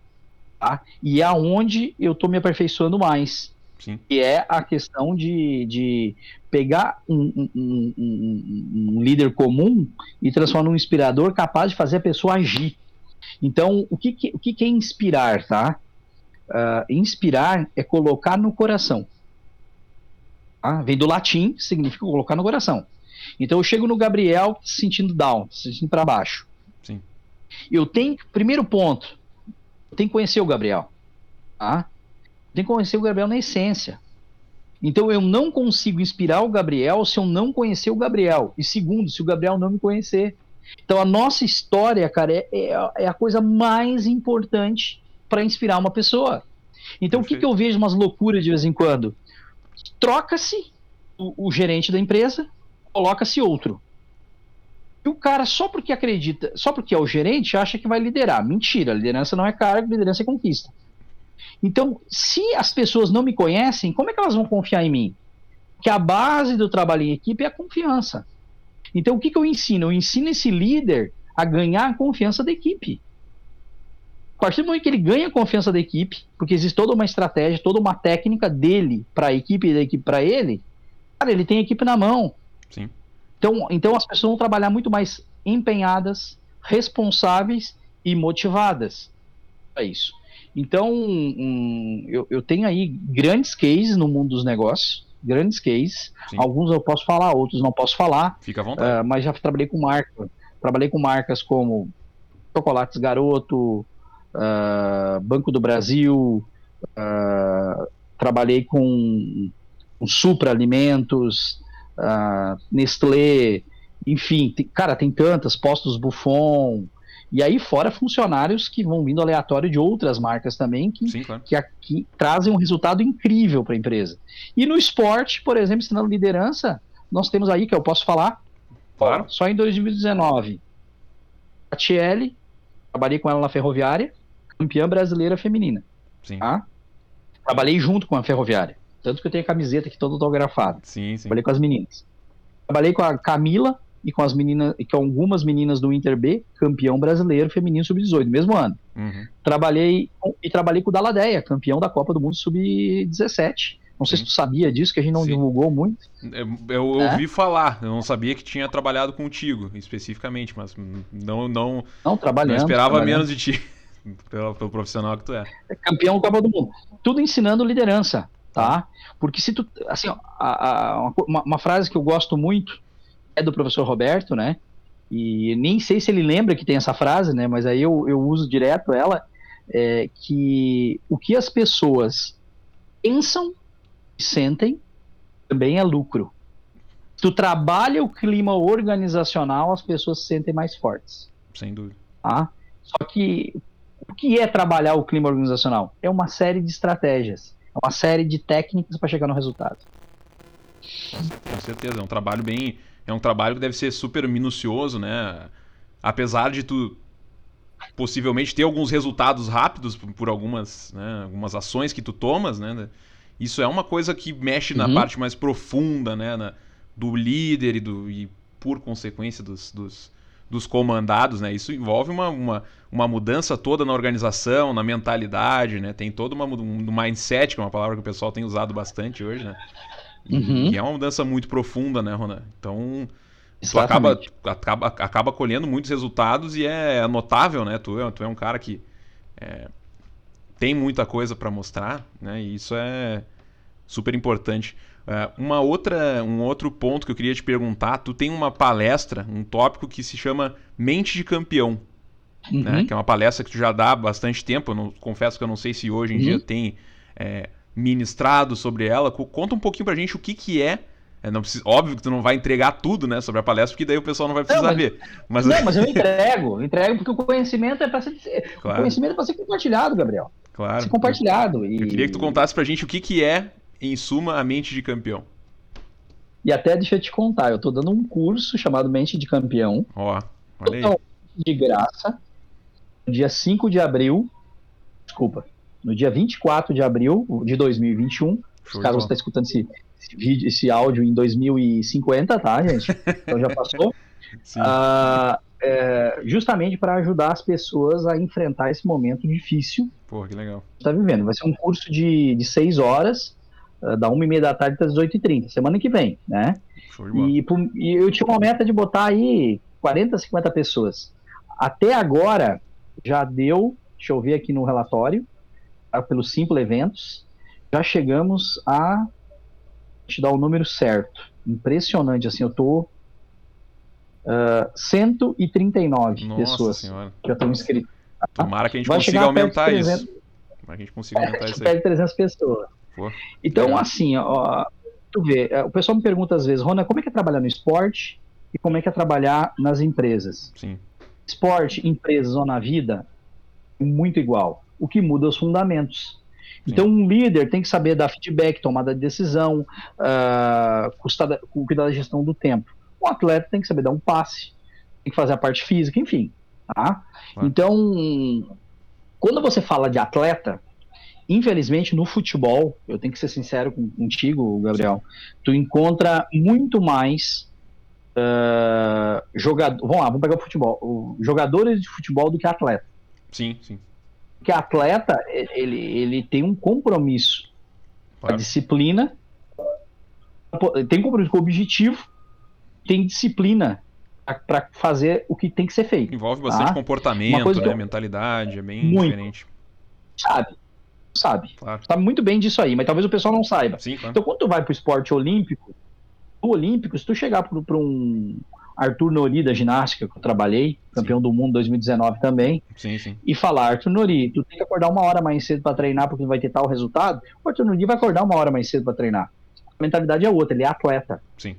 Speaker 3: Tá? E é aonde eu estou me aperfeiçoando mais.
Speaker 2: Sim.
Speaker 3: Que é a questão de, de pegar um, um- um- um- líder comum e transformar num inspirador capaz de fazer a pessoa agir. Então, o que, que- o que, que é inspirar, tá? Ah, inspirar é colocar no coração. Tá? Vem do latim, significa colocar no coração. Então eu chego no Gabriel se sentindo down, se sentindo para baixo.
Speaker 2: Sim.
Speaker 3: Eu tenho, primeiro ponto, eu tenho que conhecer o Gabriel. Tá? Eu tenho que conhecer o Gabriel na essência. Então eu não consigo inspirar o Gabriel se eu não conhecer o Gabriel. E segundo, se o Gabriel não me conhecer. Então a nossa história, cara, é, é- é a coisa mais importante para inspirar uma pessoa. Então o que,
Speaker 2: Perfeito.
Speaker 3: que eu vejo umas loucuras de vez em quando? Troca-se o, o gerente da empresa, coloca-se outro. O cara, só porque acredita, só porque é o gerente, acha que vai liderar. Mentira, liderança não é cargo, liderança é conquista. Então, se as pessoas não me conhecem, como é que elas vão confiar em mim? Que a base do trabalho em equipe é a confiança. Então, o que, que eu ensino? Eu ensino esse líder a ganhar a confiança da equipe. A partir do momento que ele ganha a confiança da equipe, porque existe toda uma estratégia, toda uma técnica dele para a equipe e da equipe para ele, cara, ele tem a equipe na mão.
Speaker 2: Sim.
Speaker 3: Então, então as pessoas vão trabalhar muito mais empenhadas, responsáveis e motivadas para isso. Então, hum, eu, eu tenho aí grandes cases no mundo dos negócios, grandes cases.
Speaker 2: Sim.
Speaker 3: Alguns eu posso falar, outros não posso falar.
Speaker 2: Fica à vontade.
Speaker 3: Ah, mas já trabalhei com marca, trabalhei com marcas como Chocolates Garoto, ah, Banco do Brasil, ah, trabalhei com, com Supra Alimentos, ah, Nestlé, enfim, tem- cara, tem tantas, Postos Buffon, e aí fora funcionários que vão vindo aleatório de outras marcas também, que
Speaker 2: Sim, claro.
Speaker 3: que aqui trazem um resultado incrível para a empresa. E no esporte, por exemplo, ensinando liderança, nós temos aí, que eu posso falar,
Speaker 2: Claro.
Speaker 3: só em 2019, a Tiele, trabalhei com ela na Ferroviária, campeã brasileira feminina.
Speaker 2: Sim.
Speaker 3: Tá? Trabalhei junto com a Ferroviária, tanto que eu tenho a camiseta aqui toda autografada.
Speaker 2: Sim, sim.
Speaker 3: Trabalhei com as meninas. Trabalhei com a Camila e com as meninas, e com algumas meninas do Inter B, campeão brasileiro feminino sub-18, mesmo ano.
Speaker 2: Uhum.
Speaker 3: Trabalhei com- e trabalhei com o Daladeia, campeão da Copa do Mundo sub-17. Não sei
Speaker 2: Sim.
Speaker 3: se tu sabia disso, que a gente não
Speaker 2: Sim.
Speaker 3: divulgou muito.
Speaker 2: Eu, eu
Speaker 3: É?
Speaker 2: ouvi falar, eu não sabia que tinha trabalhado contigo especificamente, mas não, não,
Speaker 3: Não,
Speaker 2: não
Speaker 3: trabalhando.
Speaker 2: esperava
Speaker 3: trabalhando.
Speaker 2: menos de ti, pelo, pelo profissional que tu é.
Speaker 3: campeão da Copa do Mundo. Tudo ensinando liderança, tá? Porque se tu, assim, ó, a- a- uma, uma frase que eu gosto muito é do professor Roberto, né? E nem sei se ele lembra que tem essa frase, né? Mas aí eu, eu uso direto ela, é que o que as pessoas pensam e sentem também é lucro. Tu trabalha o clima organizacional, as pessoas se sentem mais fortes
Speaker 2: Sem dúvida.
Speaker 3: tá? Só que o que é trabalhar o clima organizacional? É uma série de estratégias, é uma série de técnicas para chegar no resultado.
Speaker 2: Com certeza, é um trabalho bem. É um trabalho que deve ser super minucioso, né? Apesar de tu possivelmente ter alguns resultados rápidos por, algumas, né, algumas ações que tu tomas, né? Isso é uma coisa que mexe na
Speaker 3: Uhum.
Speaker 2: parte mais profunda, né? na- do líder e, do, e por consequência dos, dos, dos comandados, né? Isso envolve uma, uma, uma mudança toda na organização, na mentalidade, né? Tem todo uma, um mindset, que é uma palavra que o pessoal tem usado bastante hoje, né? E,
Speaker 3: Uhum.
Speaker 2: e é uma mudança muito profunda, né, Ronan? Então, tu acaba,
Speaker 3: Exatamente.
Speaker 2: acaba, acaba colhendo muitos resultados e é notável, né? Tu, é- tu é um cara que é, tem muita coisa para mostrar, né? E isso é super importante. É, uma outra, um outro ponto que eu queria te perguntar, tu tem uma palestra, um tópico que se chama Mente de Campeão, né?
Speaker 3: Uhum.
Speaker 2: Que é uma palestra que tu já dá há bastante tempo. Eu não, confesso que eu não sei se hoje em
Speaker 3: Uhum.
Speaker 2: dia tem é, ministrado sobre ela. Co- Conta um pouquinho pra gente o que que é. É, não precisa, óbvio que tu não vai entregar tudo, né, sobre a palestra, porque daí o pessoal não vai precisar
Speaker 3: mas-
Speaker 2: ver. Mas,
Speaker 3: Não, mas eu entrego, eu entrego porque o conhecimento é para ser, o
Speaker 2: claro,
Speaker 3: conhecimento é para ser compartilhado, Gabriel.
Speaker 2: claro.
Speaker 3: Ser compartilhado e,
Speaker 2: Eu queria que tu contasse pra gente o que que é, em suma, a mente de campeão.
Speaker 3: e até deixa eu te contar, eu tô dando um curso chamado Mente de Campeão,
Speaker 2: Ó, olha aí.
Speaker 3: Total. de graça, no dia 5 de abril, desculpa, no dia 24 de abril de 2021,
Speaker 2: Show de
Speaker 3: caso você está escutando esse, esse vídeo, esse áudio em 2050, tá, gente? Então já passou.
Speaker 2: Sim.
Speaker 3: Ah, é, justamente para ajudar as pessoas a enfrentar esse momento difícil
Speaker 2: Pô, que legal.
Speaker 3: está vivendo. Vai ser um curso de, de seis horas, da uma e meia da tarde até as 18h30, semana que vem, né? E, e eu tinha uma meta de botar aí 40, 50 pessoas. Até agora, já deu, deixa eu ver aqui no relatório, tá, pelos Simple Eventos, já chegamos a. Te dar o número certo. Impressionante, assim, eu tô. ah, 139
Speaker 2: Nossa
Speaker 3: pessoas
Speaker 2: senhora.
Speaker 3: que já estão inscritas.
Speaker 2: Tomara que a gente
Speaker 3: Vai
Speaker 2: consiga aumentar
Speaker 3: 300.
Speaker 2: isso. Tomara que a gente consiga aumentar isso aí.
Speaker 3: Perde 300 pessoas.
Speaker 2: Pô,
Speaker 3: então, assim, ó, tu vê, é, o pessoal me pergunta às vezes, Rona, como é que é trabalhar no esporte e como é que é trabalhar nas empresas?
Speaker 2: Sim.
Speaker 3: Esporte, empresas ou na vida, é muito igual. O que muda é os fundamentos. Então, um líder tem que saber dar feedback, tomada de decisão, ah, custar da- cuidar da gestão do tempo. O atleta tem que saber dar um passe, tem que fazer a parte física, enfim. Tá?
Speaker 2: Claro.
Speaker 3: Então, quando você fala de atleta, infelizmente no futebol, eu tenho que ser sincero contigo, Gabriel, tu encontra muito mais ah, jogador. Vamos lá, vamos pegar o futebol. jogadores de futebol do que atleta.
Speaker 2: Sim, sim.
Speaker 3: Porque atleta, ele, ele tem um compromisso com a
Speaker 2: Claro.
Speaker 3: disciplina, tem compromisso com o objetivo, tem disciplina para fazer o que tem que ser feito.
Speaker 2: Envolve bastante
Speaker 3: Ah,
Speaker 2: comportamento, né?
Speaker 3: eu-
Speaker 2: Mentalidade, é bem
Speaker 3: Muito.
Speaker 2: diferente.
Speaker 3: Sabe? Sabe.
Speaker 2: Claro.
Speaker 3: Sabe muito bem disso aí, mas talvez o pessoal não saiba.
Speaker 2: Sim, claro.
Speaker 3: Então, quando tu vai pro esporte olímpico, o olímpico, se tu chegar pro, pro um Arthur Nori da ginástica, que eu trabalhei, campeão do mundo 2019 também,
Speaker 2: Sim, sim.
Speaker 3: e falar, Arthur Nori, tu tem que acordar uma hora mais cedo para treinar porque vai ter tal resultado, o Arthur Nori vai acordar uma hora mais cedo para treinar. A mentalidade é outra, ele é atleta.
Speaker 2: Sim.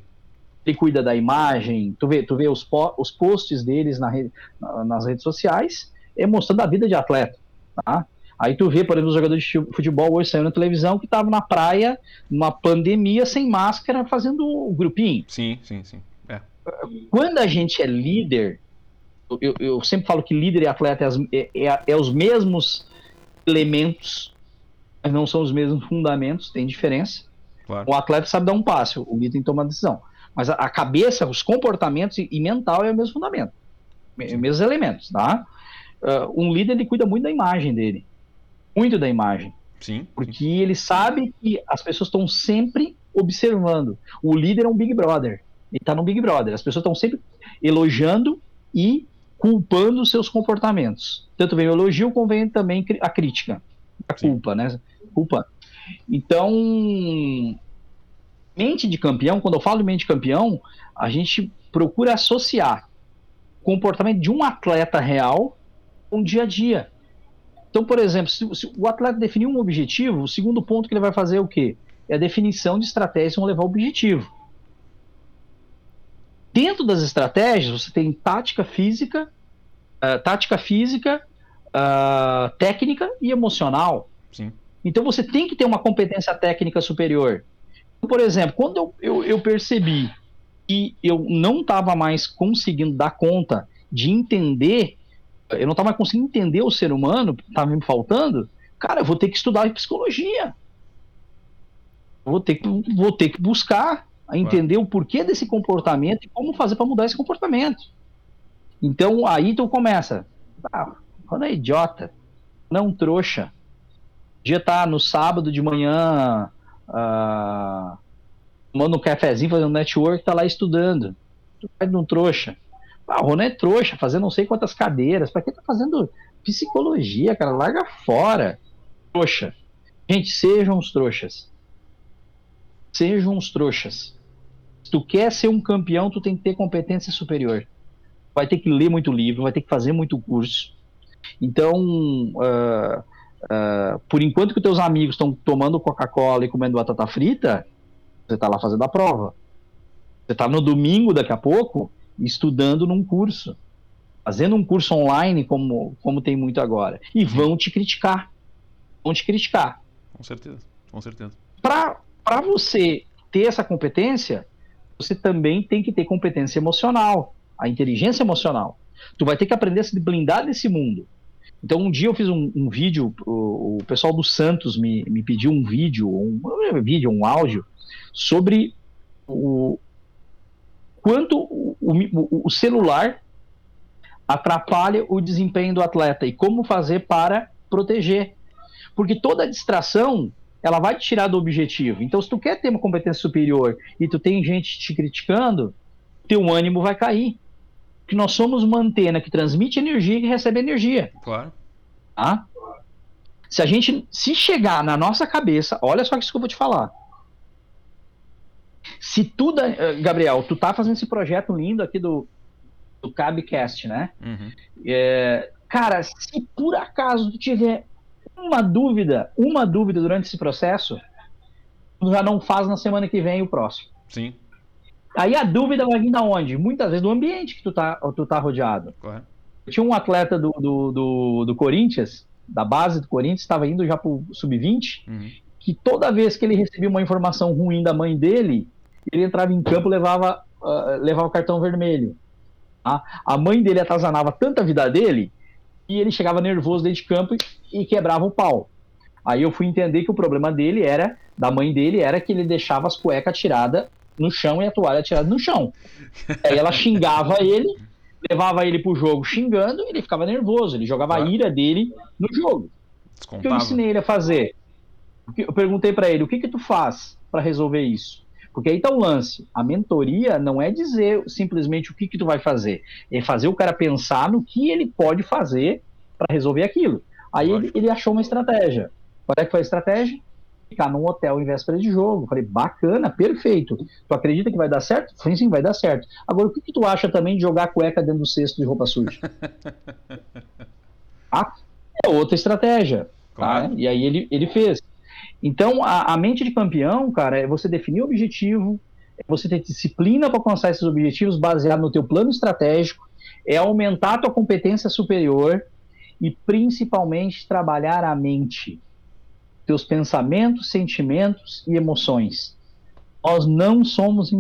Speaker 3: Ele cuida da imagem, tu vê, tu vê os, po- os posts deles na rede- na- nas redes sociais, é mostrando a vida de atleta, tá? Aí tu vê, por exemplo, os jogadores de futebol hoje saindo na televisão que estavam na praia, numa pandemia, sem máscara, fazendo o grupinho
Speaker 2: Sim, sim, sim. É.
Speaker 3: quando a gente é líder, eu, eu sempre falo que líder e atleta é, as- é- é- é os mesmos elementos, mas não são os mesmos fundamentos, tem diferença.
Speaker 2: Claro.
Speaker 3: O atleta sabe dar um passe, o líder tem que tomar decisão. Mas a, a cabeça, os comportamentos e, e, mental é o mesmo fundamento, me, mesmos elementos, tá? Uh, um líder ele cuida muito da imagem dele, muito da imagem.
Speaker 2: Sim.
Speaker 3: Porque ele sabe que as pessoas estão sempre observando. O líder é um Big Brother. Ele está no Big Brother. As pessoas estão sempre elogiando e culpando os seus comportamentos. Tanto vem o elogio, como vem também a crítica. A culpa, né? Culpa. Então, mente de campeão, quando eu falo de mente de campeão, a gente procura associar o comportamento de um atleta real com o dia a dia. Então, por exemplo, se, se, o atleta definir um objetivo, o segundo ponto que ele vai fazer é o quê? É a definição de estratégias para levar ao objetivo. Dentro das estratégias, você tem tática física, uh, tática física, uh, técnica e emocional.
Speaker 2: Sim.
Speaker 3: Então você tem que ter uma competência técnica superior. Por exemplo, quando eu, eu, eu percebi que eu não estava mais conseguindo dar conta de entender, eu não estava conseguindo entender o ser humano, estava me faltando, cara, eu vou ter que estudar psicologia. Vou ter que, vou ter que buscar entender claro. o porquê desse comportamento e como fazer para mudar esse comportamento. Então aí tu começa. Ah, quando é idiota, não trouxa. Dia tá no sábado de manhã uh, tomando um cafezinho, fazendo network, tá lá estudando. Tu faz um trouxa. Ah, o Ronan é trouxa, fazendo não sei quantas cadeiras. Pra que tá fazendo psicologia, cara? Larga fora. Trouxa. Gente, sejam os trouxas. Sejam os trouxas. Se tu quer ser um campeão, tu tem que ter competência superior. Vai ter que ler muito livro, vai ter que fazer muito curso. Então, uh, uh, por enquanto que teus amigos estão tomando Coca-Cola e comendo batata frita, você está lá fazendo a prova. Você está no domingo, daqui a pouco, estudando num curso. Fazendo um curso online, como, como tem muito agora. E vão te criticar. Vão te criticar.
Speaker 2: Com certeza, com certeza.
Speaker 3: Para você ter essa competência, você também tem que ter competência emocional, a inteligência emocional. Tu vai ter que aprender a se blindar desse mundo. Então, um dia eu fiz um, um vídeo, o, o, pessoal do Santos me, me pediu um vídeo, um, um vídeo, um áudio, sobre o quanto o, o, o celular atrapalha o desempenho do atleta e como fazer para proteger. Porque toda distração ela vai te tirar do objetivo. Então, se tu quer ter uma competência superior e tu tem gente te criticando, teu ânimo vai cair. Porque nós somos uma antena que transmite energia e que recebe energia.
Speaker 2: Claro.
Speaker 3: Tá? Se a gente se chegar na nossa cabeça, olha só isso que eu vou te falar. Se tu, eh, Gabriel, tu tá fazendo esse projeto lindo aqui do, do Cabcast, né?
Speaker 2: Uhum.
Speaker 3: É, cara, se por acaso tu tiver uma dúvida, uma dúvida durante esse processo, já não faz na semana que vem o próximo.
Speaker 2: Sim.
Speaker 3: Aí a dúvida vai vir da onde? Muitas vezes do ambiente que tu tá, tu tá rodeado.
Speaker 2: Correto.
Speaker 3: Tinha um atleta do, do, do, do Corinthians, da base do Corinthians, estava indo já pro sub-20,
Speaker 2: uhum.
Speaker 3: que toda vez que ele recebia uma informação ruim da mãe dele, ele entrava em campo levava uh, levava o cartão vermelho. Tá? A mãe dele atazanava tanta vida dele e ele chegava nervoso dentro de campo e, e quebrava o pau. Aí eu fui entender que o problema dele era, da mãe dele, era que ele deixava as cuecas tiradas no chão e a toalha tirada no chão. Aí ela xingava ele, levava ele pro jogo xingando, e ele ficava nervoso, ele jogava a ira dele no jogo. O que eu ensinei ele a fazer? Eu perguntei para ele, o que que tu faz para resolver isso? Porque aí tá o lance. A mentoria não é dizer simplesmente o que, que tu vai fazer. É fazer o cara pensar no que ele pode fazer para resolver aquilo. Aí ele, ele, achou uma estratégia. Qual é que foi a estratégia? Ficar num hotel em véspera de jogo. Falei, bacana, perfeito. Tu acredita que vai dar certo? Falei, sim, vai dar certo. Agora, o que, que tu acha também de jogar cueca dentro do cesto de roupa suja? ah, é outra estratégia. Tá? Claro. Tá? E aí ele, ele fez. Então, a, a mente de campeão, cara, é você definir o objetivo, é você ter disciplina para alcançar esses objetivos baseado no teu plano estratégico, é aumentar a tua competência superior e principalmente trabalhar a mente, teus pensamentos, sentimentos e emoções. Nós não somos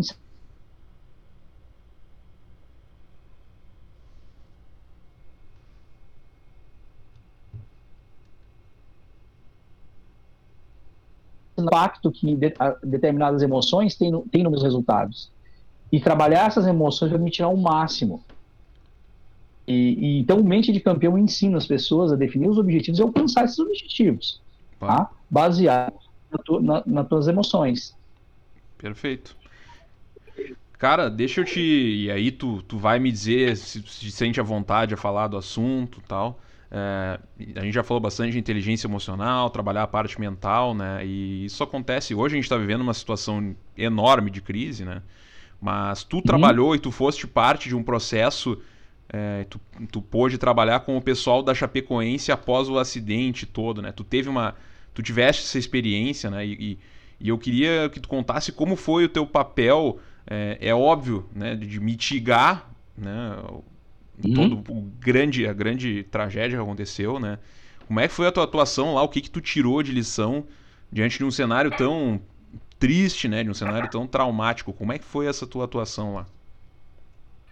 Speaker 3: impacto que de, a, determinadas emoções têm, no, têm nos meus resultados. e trabalhar essas emoções para me tirar o máximo. E, e, então, mente de campeão ensina as pessoas a definir os objetivos e alcançar esses objetivos, tá? baseado na, nas tuas emoções.
Speaker 2: Perfeito. Cara, deixa eu te. E aí tu, tu vai me dizer se, se sente à vontade a falar do assunto tal. É, a gente já falou bastante de inteligência emocional, trabalhar a parte mental, né? E isso acontece. Hoje a gente está vivendo uma situação enorme de crise, né? Mas tu uhum. trabalhou e tu foste parte de um processo. É, tu, tu pôde trabalhar com o pessoal da Chapecoense após o acidente todo, né? Tu teve uma. Tu tiveste essa experiência, né? E, e, eu queria que tu contasse como foi o teu papel é, é óbvio, né, de mitigar, né, uhum. todo o grande, a grande tragédia que aconteceu, né? Como é que foi a tua atuação lá? O que que tu tirou de lição diante de um cenário tão triste, né, de um cenário tão traumático? Como é que foi essa tua atuação lá?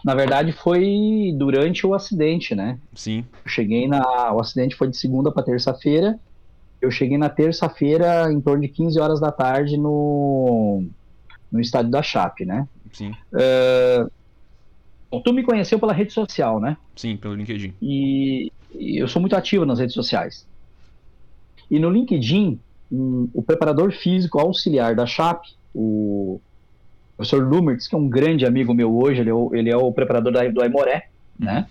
Speaker 3: Na verdade, foi durante o acidente, né?
Speaker 2: Sim.
Speaker 3: Eu cheguei na. O acidente foi de segunda para terça-feira. Eu cheguei na terça-feira, em torno de 15 horas da tarde, no no estádio da Chape, né?
Speaker 2: Sim.
Speaker 3: Uh, bom, tu me conheceu pela rede social, né?
Speaker 2: Sim, pelo LinkedIn.
Speaker 3: E, e eu sou muito ativo nas redes sociais. E no LinkedIn, um, o preparador físico auxiliar da Chape, o professor Lumertz, que é um grande amigo meu hoje, ele é o, ele é o preparador da, do Aimoré, uhum. né?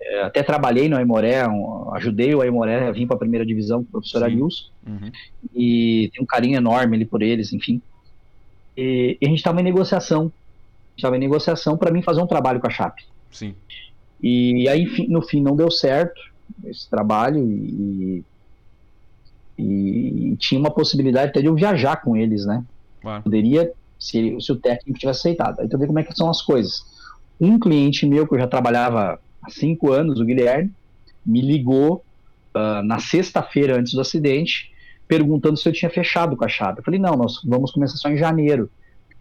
Speaker 3: É, até trabalhei no Aimoré, um, ajudei o Aimoré a vir para a primeira divisão com o professor Arius, uhum. e tem um carinho enorme ali por eles, enfim. E, e a gente estava em negociação. Estava em negociação para mim fazer um trabalho com a Chape.
Speaker 2: Sim.
Speaker 3: E aí, no fim, não deu certo esse trabalho e, e, e tinha uma possibilidade até de eu viajar com eles, né? Claro. Poderia, se, se, o técnico tivesse aceitado. Aí tu vê como é que são as coisas. Um cliente meu que eu já trabalhava há cinco anos, o Guilherme, me ligou uh, na sexta-feira antes do acidente perguntando se eu tinha fechado com a Chape. Eu falei, não, nós vamos começar só em janeiro.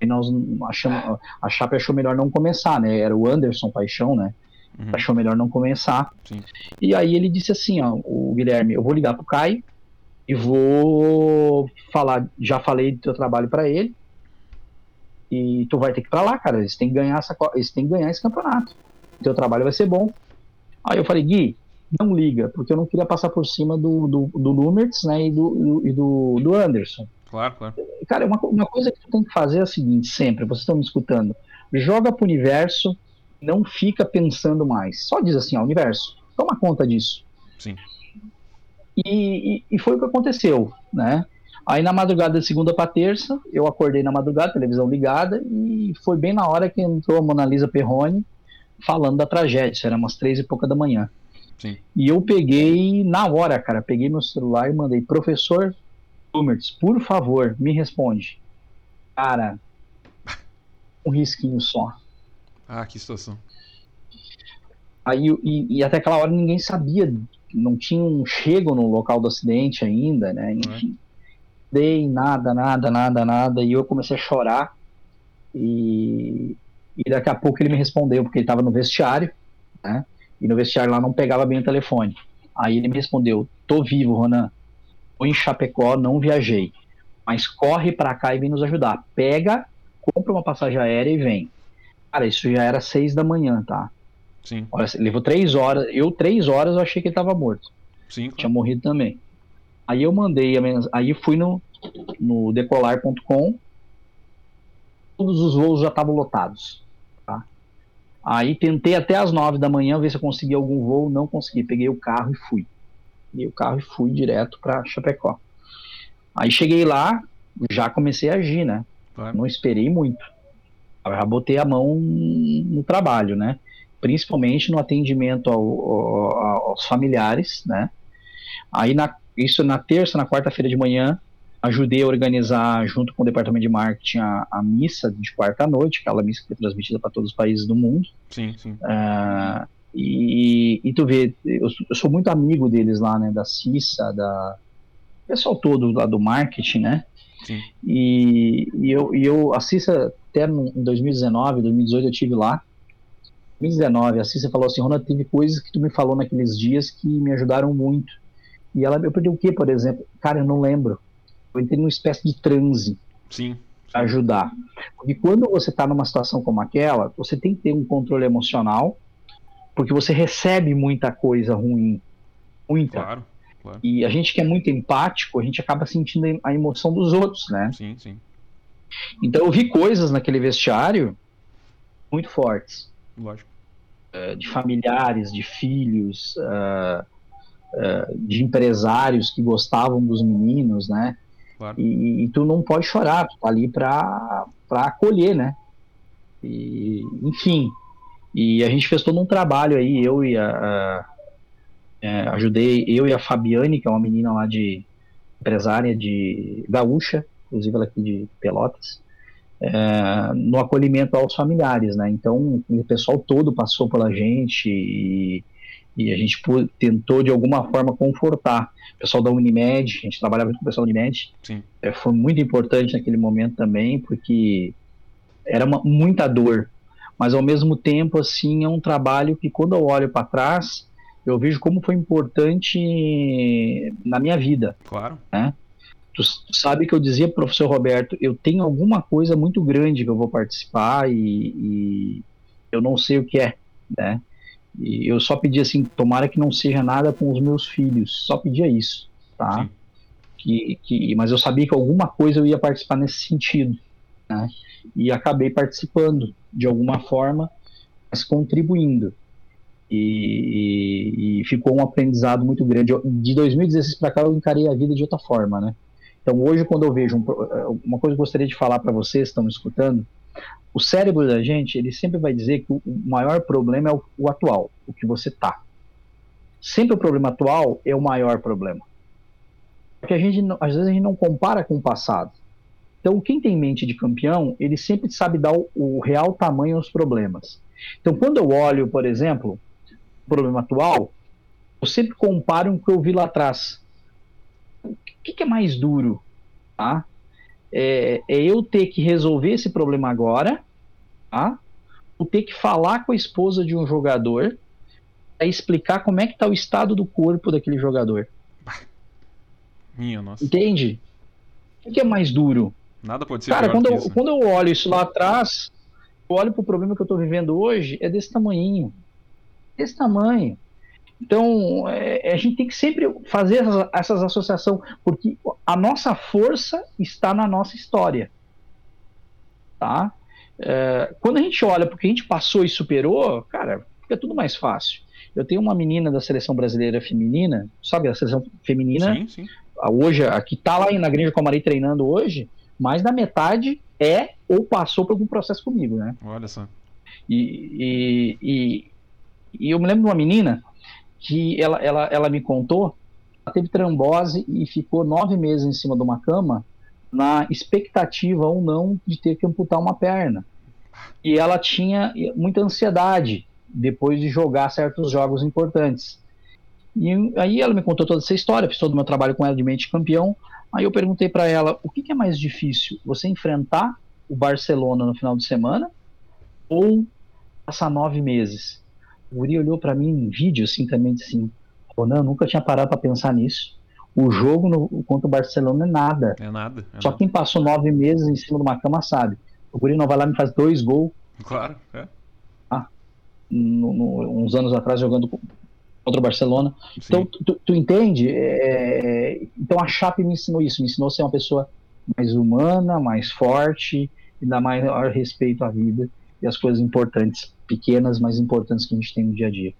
Speaker 3: Nós achamos, a Chape achou melhor não começar, né? Era o Anderson Paixão, né? Uhum. Achou melhor não começar. Sim. E aí ele disse assim, ó, o Guilherme, eu vou ligar pro Caio e vou falar, já falei do teu trabalho para ele. E tu vai ter que ir pra lá, cara. Eles têm que ganhar essa, eles têm que ganhar esse campeonato. O teu trabalho vai ser bom. Aí eu falei, Gui, não liga, porque eu não queria passar por cima do, do, do Lumertz né, e, do, e do, do Anderson.
Speaker 2: Claro, claro.
Speaker 3: Cara, uma, uma coisa que tu tem que fazer é a seguinte, sempre, vocês estão me escutando, joga pro universo, não fica pensando mais. Só diz assim, ó, universo, toma conta disso.
Speaker 2: Sim.
Speaker 3: E, e, e foi o que aconteceu, né? Aí na madrugada de segunda para terça, eu acordei na madrugada, televisão ligada, e foi bem na hora que entrou a Mona Lisa Perrone falando da tragédia, isso era umas três e pouca da manhã.
Speaker 2: Sim.
Speaker 3: E eu peguei na hora, cara, peguei meu celular e mandei, professor Por favor, me responde. Cara, um risquinho só.
Speaker 2: Ah, que situação.
Speaker 3: Aí, e, e, até aquela hora ninguém sabia, não tinha um chego no local do acidente ainda, né? Enfim. É. Dei nada, nada, nada, nada. E eu comecei a chorar. E, e daqui a pouco ele me respondeu, porque ele estava no vestiário, né? E no vestiário lá não pegava bem o telefone. Aí ele me respondeu: tô vivo, Ronan. Em Chapecó, não viajei. Mas corre para cá e vem nos ajudar. Pega, compra uma passagem aérea e vem. Cara, isso já era seis da manhã, tá?
Speaker 2: Sim.
Speaker 3: Olha, levou três horas. Eu, três horas, eu achei que ele tava morto.
Speaker 2: Sim. Claro.
Speaker 3: Tinha morrido também. Aí eu mandei a mensagem. Aí fui no, no decolar.com. Todos os voos já estavam lotados. Aí tentei até as nove da manhã ver se eu conseguia algum voo, não consegui. Peguei o carro e fui. Peguei o carro e fui direto para Chapecó. Aí cheguei lá, já comecei a agir, né? Não esperei muito. Eu já botei a mão no trabalho, né? Principalmente no atendimento ao, ao, aos familiares, né? Aí na, isso na terça, na quarta-feira de manhã, ajudei a organizar, junto com o departamento de marketing, a, a missa de quarta-noite, aquela missa que foi transmitida para todos os países do mundo.
Speaker 2: Sim, sim.
Speaker 3: Uh, e, e, tu vê, eu, eu, sou muito amigo deles lá, né, da Cissa, da pessoal todo lá do marketing, né?
Speaker 2: Sim.
Speaker 3: E, e, eu, e eu, a Cissa, até em 2019, 2018 eu tive lá. 2019, a Cissa falou assim, Ronald, teve coisas que tu me falou naqueles dias que me ajudaram muito. E ela, eu perdi o que, por exemplo? Cara, eu não lembro eu entrei numa espécie de transe.
Speaker 2: Sim. sim.
Speaker 3: ajudar. Porque quando você está numa situação como aquela, você tem que ter um controle emocional, porque você recebe muita coisa ruim. Muita.
Speaker 2: Claro, claro.
Speaker 3: E a gente que é muito empático, a gente acaba sentindo a emoção dos outros, né?
Speaker 2: Sim, sim.
Speaker 3: Então eu vi coisas naquele vestiário muito fortes.
Speaker 2: Lógico.
Speaker 3: Uh, de familiares, de filhos, uh, uh, de empresários que gostavam dos meninos, né?
Speaker 2: Claro.
Speaker 3: E, e, tu não pode chorar, tu tá ali para acolher, né? E, enfim, e a gente fez todo um trabalho aí, eu e a, a é, ajudei eu e a Fabiane, que é uma menina lá de empresária de gaúcha, inclusive ela aqui de Pelotas, é, no acolhimento aos familiares, né? Então o pessoal todo passou pela gente e, e a gente tentou de alguma forma confortar. O pessoal da Unimed, a gente trabalhava com o pessoal da Unimed, é, foi muito importante naquele momento também, porque era uma, muita dor, mas ao mesmo tempo assim é um trabalho que quando eu olho para trás eu vejo como foi importante na minha vida.
Speaker 2: Claro.
Speaker 3: Né? Tu, tu sabe que eu dizia pro professor Roberto, eu tenho alguma coisa muito grande que eu vou participar e, e eu não sei o que é, né? E eu só pedi assim, tomara que não seja nada com os meus filhos, só pedia isso, tá? Que, que, mas eu sabia que alguma coisa eu ia participar nesse sentido, né? E acabei participando de alguma forma, mas contribuindo. E, e, e, ficou um aprendizado muito grande. De 2016 para cá eu encarei a vida de outra forma, né? Então hoje quando eu vejo um, uma coisa que eu gostaria de falar para vocês que estão me escutando, o cérebro da gente ele sempre vai dizer que o maior problema é o, o atual, o que você tá. Sempre o problema atual é o maior problema. Porque a gente às vezes a gente não compara com o passado. Então quem tem mente de campeão ele sempre sabe dar o, o real tamanho aos problemas. Então quando eu olho, por exemplo problema atual, eu sempre comparo com o que eu vi lá atrás. O que, que é mais duro? Tá? É, é, eu ter que resolver esse problema agora, tá? ou ter que falar com a esposa de um jogador para explicar como é que está o estado do corpo daquele jogador.
Speaker 2: Minha nossa.
Speaker 3: Entende? O que é mais duro?
Speaker 2: Nada pode ser
Speaker 3: Cara, quando, eu,
Speaker 2: isso, né?
Speaker 3: quando eu olho isso lá atrás, eu olho pro problema que eu estou vivendo hoje, é desse tamanho desse tamanho. Então, é, a gente tem que sempre fazer essas, essas associações, porque a nossa força está na nossa história. Tá? É, quando a gente olha porque a gente passou e superou, cara, fica tudo mais fácil. Eu tenho uma menina da seleção brasileira feminina, sabe, a seleção feminina,
Speaker 2: Sim, sim.
Speaker 3: hoje, a que está lá na Granja Comari treinando hoje, mais da metade é ou passou por algum processo comigo, né?
Speaker 2: Olha só.
Speaker 3: E, e, e e eu me lembro de uma menina que ela, ela, ela me contou, ela teve trombose e ficou nove meses em cima de uma cama na expectativa ou não de ter que amputar uma perna. E ela tinha muita ansiedade depois de jogar certos jogos importantes. E aí ela me contou toda essa história, fiz todo o meu trabalho com ela de mente campeão. Aí eu perguntei para ela, o que, que é mais difícil? Você enfrentar o Barcelona no final de semana ou passar nove meses? O Uri olhou para mim em vídeo assim também disse assim: Ronan, nunca tinha parado para pensar nisso. O jogo no, contra o Barcelona é nada.
Speaker 2: É nada. É
Speaker 3: Só
Speaker 2: nada.
Speaker 3: quem passou nove meses em cima de uma cama sabe. O Guri não vai lá e me faz dois gols
Speaker 2: Claro, é.
Speaker 3: no, no, uns anos atrás jogando contra o Barcelona.
Speaker 2: Sim.
Speaker 3: Então, tu, tu entende? É, então a Chape me ensinou isso, me ensinou a ser uma pessoa mais humana, mais forte e dar maior respeito à vida e às coisas importantes, pequenas, mas importantes que a gente tem no dia a dia.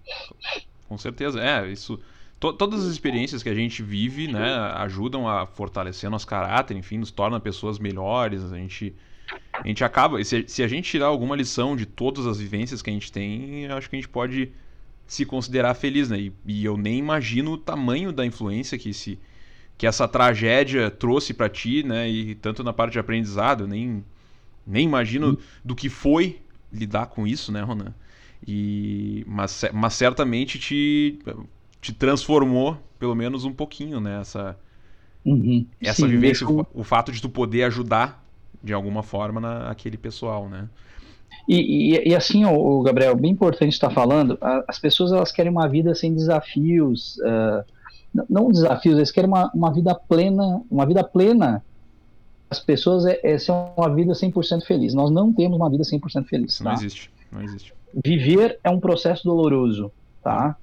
Speaker 2: Com certeza. É, isso. to- todas as experiências que a gente vive, né, ajudam a fortalecer nosso caráter, enfim, nos torna pessoas melhores. A gente, a gente acaba. Se, se a gente tirar alguma lição de todas as vivências que a gente tem, acho que a gente pode se considerar feliz, né? E, e eu nem imagino o tamanho da influência que esse que essa tragédia trouxe pra ti, né? E tanto na parte de aprendizado, eu nem nem imagino do que foi lidar com isso, né, Ronan? E mas, mas certamente te te transformou pelo menos um pouquinho, né? Essa
Speaker 3: Uhum.
Speaker 2: essa
Speaker 3: Sim,
Speaker 2: vivência,
Speaker 3: eu-
Speaker 2: o fato de tu poder ajudar de alguma forma na, aquele pessoal, né?
Speaker 3: E, e, e assim, o Gabriel, bem importante estar falando, as pessoas elas querem uma vida sem desafios, n- não desafios, eles querem uma, uma vida plena, uma vida plena as pessoas é, é ser uma vida 100% feliz. Nós não temos uma vida 100% feliz.
Speaker 2: Isso
Speaker 3: tá?
Speaker 2: não existe. Não existe.
Speaker 3: Viver é um processo doloroso, tá?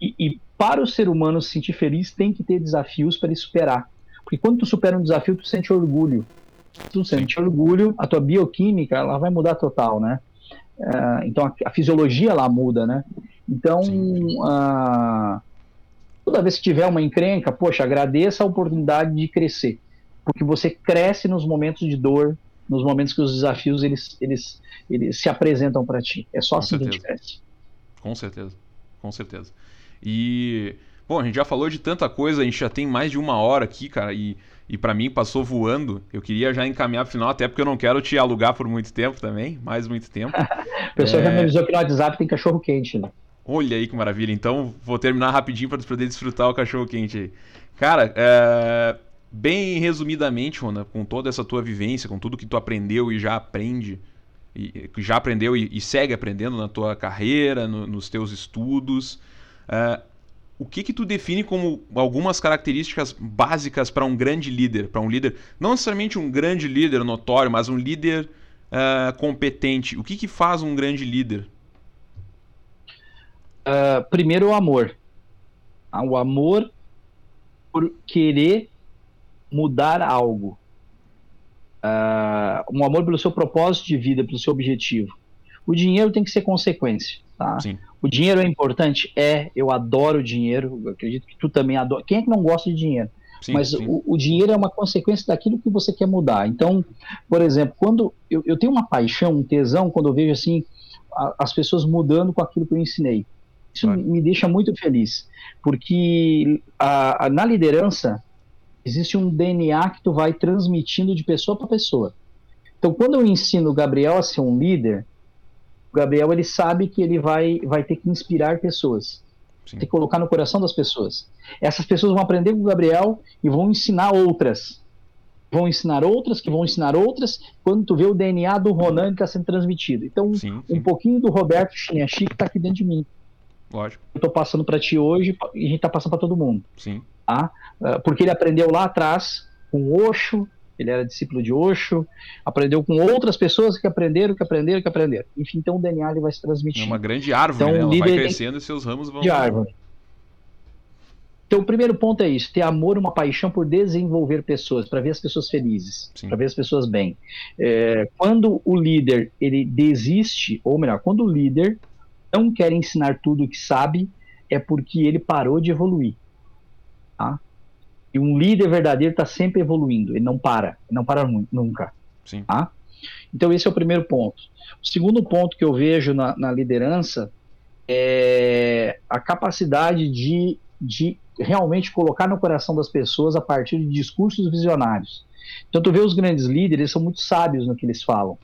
Speaker 3: E, e para o ser humano se sentir feliz, tem que ter desafios para ele superar. Porque quando tu supera um desafio, tu sente orgulho. Tu sente orgulho, a tua bioquímica ela vai mudar total, né? Uh, então a, a, fisiologia lá muda, né? Então, uh, toda vez que tiver uma encrenca, poxa, agradeça a oportunidade de crescer, porque você cresce nos momentos de dor, nos momentos que os desafios eles, eles, eles se apresentam para ti. É só
Speaker 2: Com
Speaker 3: assim
Speaker 2: certeza.
Speaker 3: que a gente cresce.
Speaker 2: Com certeza, com certeza. E bom, a gente já falou de tanta coisa, a gente já tem mais de uma hora aqui, cara, e e para mim passou voando. Eu queria já encaminhar pro final, até porque eu não quero te alugar por muito tempo também, mais muito tempo.
Speaker 3: o pessoal é... já me avisou que no WhatsApp tem cachorro quente, né?
Speaker 2: Olha aí que maravilha. Então vou terminar rapidinho para poder desfrutar o cachorro quente aí. Cara, é... bem resumidamente, Rona, com toda essa tua vivência, com tudo que tu aprendeu e já aprende, e já aprendeu e, e segue aprendendo na tua carreira, no, nos teus estudos. É o que que tu define como algumas características básicas para um grande líder, para um líder, não necessariamente um grande líder notório, mas um líder uh, competente. O que que faz um grande líder?
Speaker 3: Uh, primeiro o amor, ah, o amor por querer mudar algo, uh, um amor pelo seu propósito de vida, pelo seu objetivo. O dinheiro tem que ser consequência, tá?
Speaker 2: Sim.
Speaker 3: O dinheiro é importante? É, eu adoro dinheiro, eu acredito que tu também adora. Quem é que não gosta de dinheiro?
Speaker 2: Sim,
Speaker 3: Mas
Speaker 2: sim.
Speaker 3: O, o, dinheiro é uma consequência daquilo que você quer mudar. Então, por exemplo, quando eu, eu tenho uma paixão, um tesão, quando eu vejo assim a, as pessoas mudando com aquilo que eu ensinei. Isso
Speaker 2: Claro.
Speaker 3: me deixa muito feliz, porque a, a- na liderança existe um DNA que tu vai transmitindo de pessoa para pessoa. Então, quando eu ensino o Gabriel a ser um líder, o Gabriel ele sabe que ele vai, vai ter que inspirar pessoas,
Speaker 2: Sim.
Speaker 3: tem que colocar no coração das pessoas. Essas pessoas vão aprender com o Gabriel e vão ensinar outras. Vão ensinar outras, que vão ensinar outras, quando tu vê o DNA do Ronan está sendo transmitido. Então,
Speaker 2: Sim,
Speaker 3: um
Speaker 2: sim,
Speaker 3: pouquinho do Roberto Chiniachi que está aqui dentro de mim.
Speaker 2: lógico.
Speaker 3: Eu estou passando para ti hoje e a gente está passando para todo mundo.
Speaker 2: Sim,
Speaker 3: Ah, porque ele aprendeu lá atrás com Osho, ele era discípulo de Osho, aprendeu com outras pessoas que aprenderam, que aprenderam, que aprenderam. Enfim, então o DNA ele vai se
Speaker 2: é
Speaker 3: transmitindo.
Speaker 2: uma grande árvore,
Speaker 3: Então,
Speaker 2: né? Ela vai crescendo e seus ramos vão
Speaker 3: de árvore. Então, o primeiro ponto é isso: ter amor, uma paixão por desenvolver pessoas, para ver as pessoas felizes, para ver as pessoas bem. É, quando o líder ele desiste, ou melhor, quando o líder não quer ensinar tudo o que sabe, é porque ele parou de evoluir. E um líder verdadeiro está sempre evoluindo, ele não para, ele não para nu- nunca.
Speaker 2: Sim.
Speaker 3: Tá? Então, esse é o primeiro ponto. O segundo ponto que eu vejo na, na liderança é a capacidade de, de realmente colocar no coração das pessoas a partir de discursos visionários. Então, tu vê os grandes líderes, eles são muito sábios no que eles falam.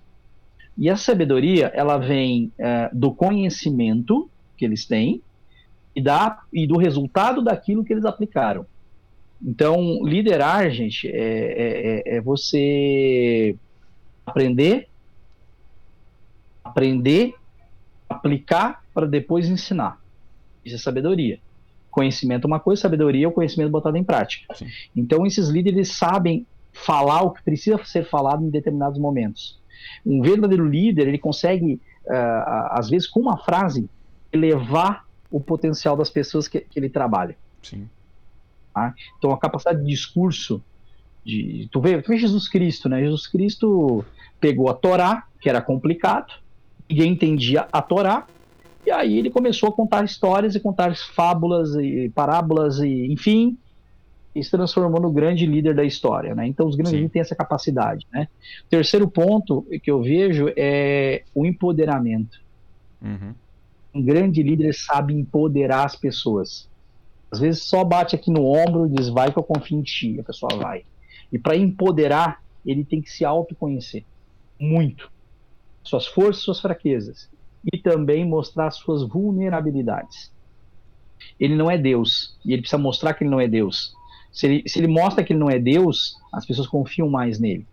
Speaker 3: E essa sabedoria, ela vem eh, do conhecimento que eles têm e, da, e do resultado daquilo que eles aplicaram. Então, liderar, gente, é, é- é- é você aprender, aprender, aplicar para depois ensinar. Isso é sabedoria. Conhecimento é uma coisa, sabedoria é o conhecimento botado em prática.
Speaker 2: Sim.
Speaker 3: Então, esses líderes sabem falar o que precisa ser falado em determinados momentos. Um verdadeiro líder, ele consegue, ah, às vezes, com uma frase, elevar o potencial das pessoas que, que ele trabalha.
Speaker 2: sim,
Speaker 3: Então, a capacidade de discurso, de, tu, vê, tu vê Jesus Cristo, né? Jesus Cristo pegou a Torá, que era complicado, ninguém entendia a Torá, e aí ele começou a contar histórias e contar fábulas e parábolas, e enfim, e se transformou no grande líder da história, né? Então, os grandes líderes têm essa capacidade, né? Terceiro ponto que eu vejo é o empoderamento
Speaker 2: uhum,
Speaker 3: um grande líder sabe empoderar as pessoas. Às vezes só bate aqui no ombro e diz, vai que eu confio em ti, a pessoa vai. E para empoderar, ele tem que se autoconhecer muito. Suas forças, suas fraquezas. E também mostrar suas vulnerabilidades. Ele não é Deus, e ele precisa mostrar que ele não é Deus. Se ele, se ele mostra que ele não é Deus, as pessoas confiam mais nele.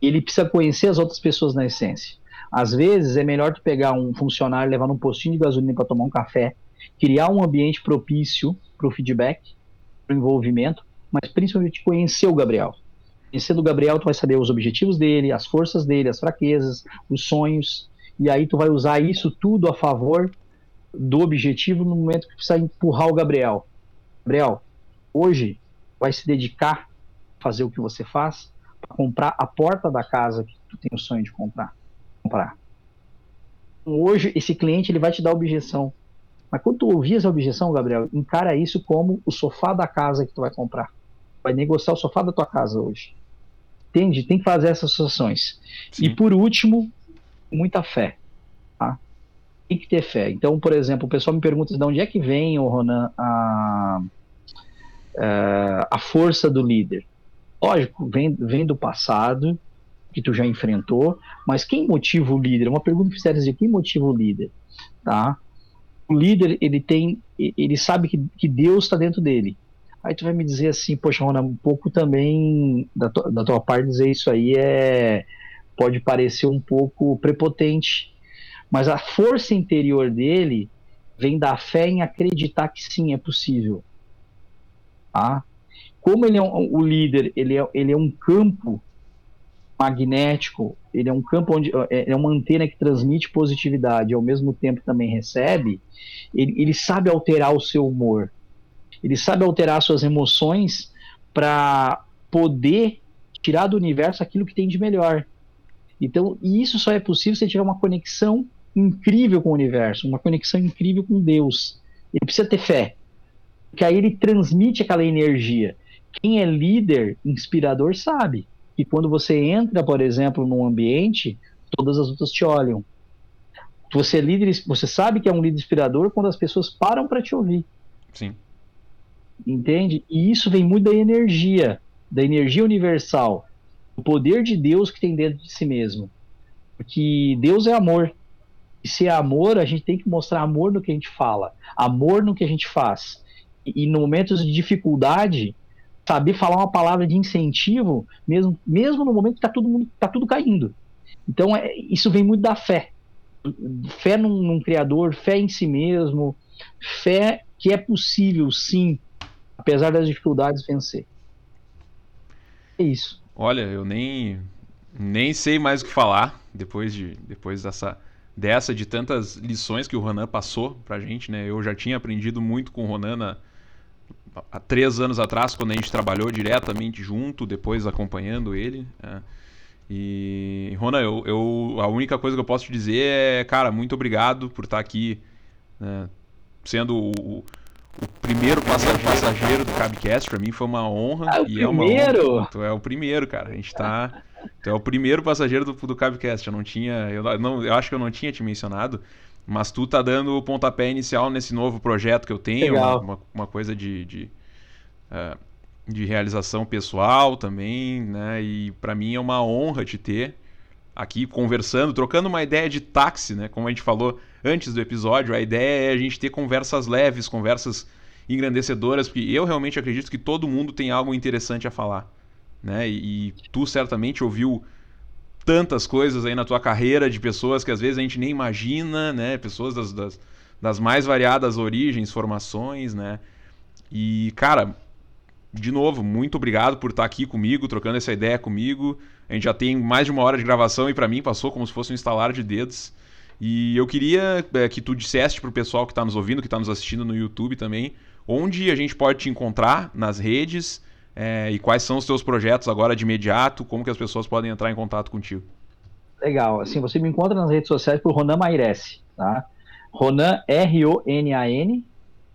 Speaker 3: Ele precisa conhecer as outras pessoas na essência. Às vezes é melhor tu pegar um funcionário, levar num postinho de gasolina para tomar um café, criar um ambiente propício para o feedback, para o envolvimento, mas principalmente conhecer o Gabriel. Conhecendo o Gabriel, tu vai saber os objetivos dele, as forças dele, as fraquezas, os sonhos, e aí tu vai usar isso tudo a favor do objetivo no momento que precisa empurrar o Gabriel. Gabriel, hoje vai se dedicar a fazer o que você faz para comprar a porta da casa que tu tem o sonho de comprar. comprar. Hoje esse cliente ele vai te dar objeção. Mas quando tu ouvir essa objeção, Gabriel, encara isso como o sofá da casa que tu vai comprar. Vai negociar o sofá da tua casa hoje. Entende? Tem que fazer essas associações. Sim. E por último, muita fé. Tá? Tem que ter fé. Então, por exemplo, o pessoal me pergunta de onde é que vem, o Ronan, a, a, a força do líder. Lógico, vem, vem do passado, que tu já enfrentou, mas quem motiva o líder? Uma pergunta que fizeram de quem motiva o líder, tá? O líder, ele tem, ele sabe que, que Deus está dentro dele. Aí tu vai me dizer assim, poxa, Rona, um pouco também da tua, da tua parte dizer isso aí é pode parecer um pouco prepotente, mas a força interior dele vem da fé em acreditar que sim, é possível. Tá? Como ele é um, o líder, ele é, ele é um campo magnético, ele é um campo onde é, é uma antena que transmite positividade e ao mesmo tempo também recebe, ele, ele sabe alterar o seu humor, ele sabe alterar suas emoções para poder tirar do universo aquilo que tem de melhor. Então, e isso só é possível se tiver uma conexão incrível com o universo, uma conexão incrível com Deus. Ele precisa ter fé, porque aí ele transmite aquela energia. Quem é líder, inspirador, sabe que quando você entra, por exemplo, num ambiente, todas as outras te olham. Você é líder, você sabe que é um líder inspirador quando as pessoas param para te ouvir.
Speaker 2: Sim.
Speaker 3: Entende? E isso vem muito da energia, da energia universal o poder de Deus que tem dentro de si mesmo. Porque Deus é amor. E se é amor, a gente tem que mostrar amor no que a gente fala, amor no que a gente faz. E, e no momentos de dificuldade, saber falar uma palavra de incentivo, mesmo, mesmo no momento que está todo mundo tá tudo caindo. Então é, isso vem muito da fé. Fé num, num criador, fé em si mesmo, fé que é possível, sim, apesar das dificuldades, vencer. É isso.
Speaker 2: Olha, eu nem nem sei mais o que falar depois de depois dessa dessa de tantas lições que o Ronan passou pra gente, né? Eu já tinha aprendido muito com o Ronan na, há três anos atrás, quando a gente trabalhou diretamente junto, depois acompanhando ele. É. E, Ronan, eu, eu, a única coisa que eu posso te dizer é, cara, muito obrigado por estar aqui né, sendo o, o primeiro passageiro do Cabcast, pra mim foi uma honra.
Speaker 3: Ah,
Speaker 2: e
Speaker 3: primeiro? é
Speaker 2: uma honra. Tu é o primeiro, cara. A gente tá. Tu é o primeiro passageiro do, do Cabcast. Eu não tinha. Eu, não, eu acho que eu não tinha te mencionado. Mas tu tá dando o pontapé inicial nesse novo projeto que eu tenho. Uma, uma, coisa de. de, uh, de realização pessoal também, né? E para mim é uma honra te ter aqui conversando, trocando uma ideia de táxi, né? Como a gente falou antes do episódio, a ideia é a gente ter conversas leves, conversas engrandecedoras, porque eu realmente acredito que todo mundo tem algo interessante a falar, né? E, e tu certamente ouviu tantas coisas aí na tua carreira de pessoas que às vezes a gente nem imagina, né? Pessoas das, das, das mais variadas origens, formações, né? E, cara, de novo, muito obrigado por estar aqui comigo, trocando essa ideia comigo. A gente já tem mais de uma hora de gravação e para mim passou como se fosse um instalar de dedos. E eu queria é, que tu dissesse pro pessoal que está nos ouvindo, que está nos assistindo no YouTube também, onde a gente pode te encontrar nas redes é, e quais são os teus projetos agora de imediato, como que as pessoas podem entrar em contato contigo.
Speaker 3: Legal, assim, você me encontra nas redes sociais por Ronan Mairesse, tá? Ronan, R-O-N-A-N,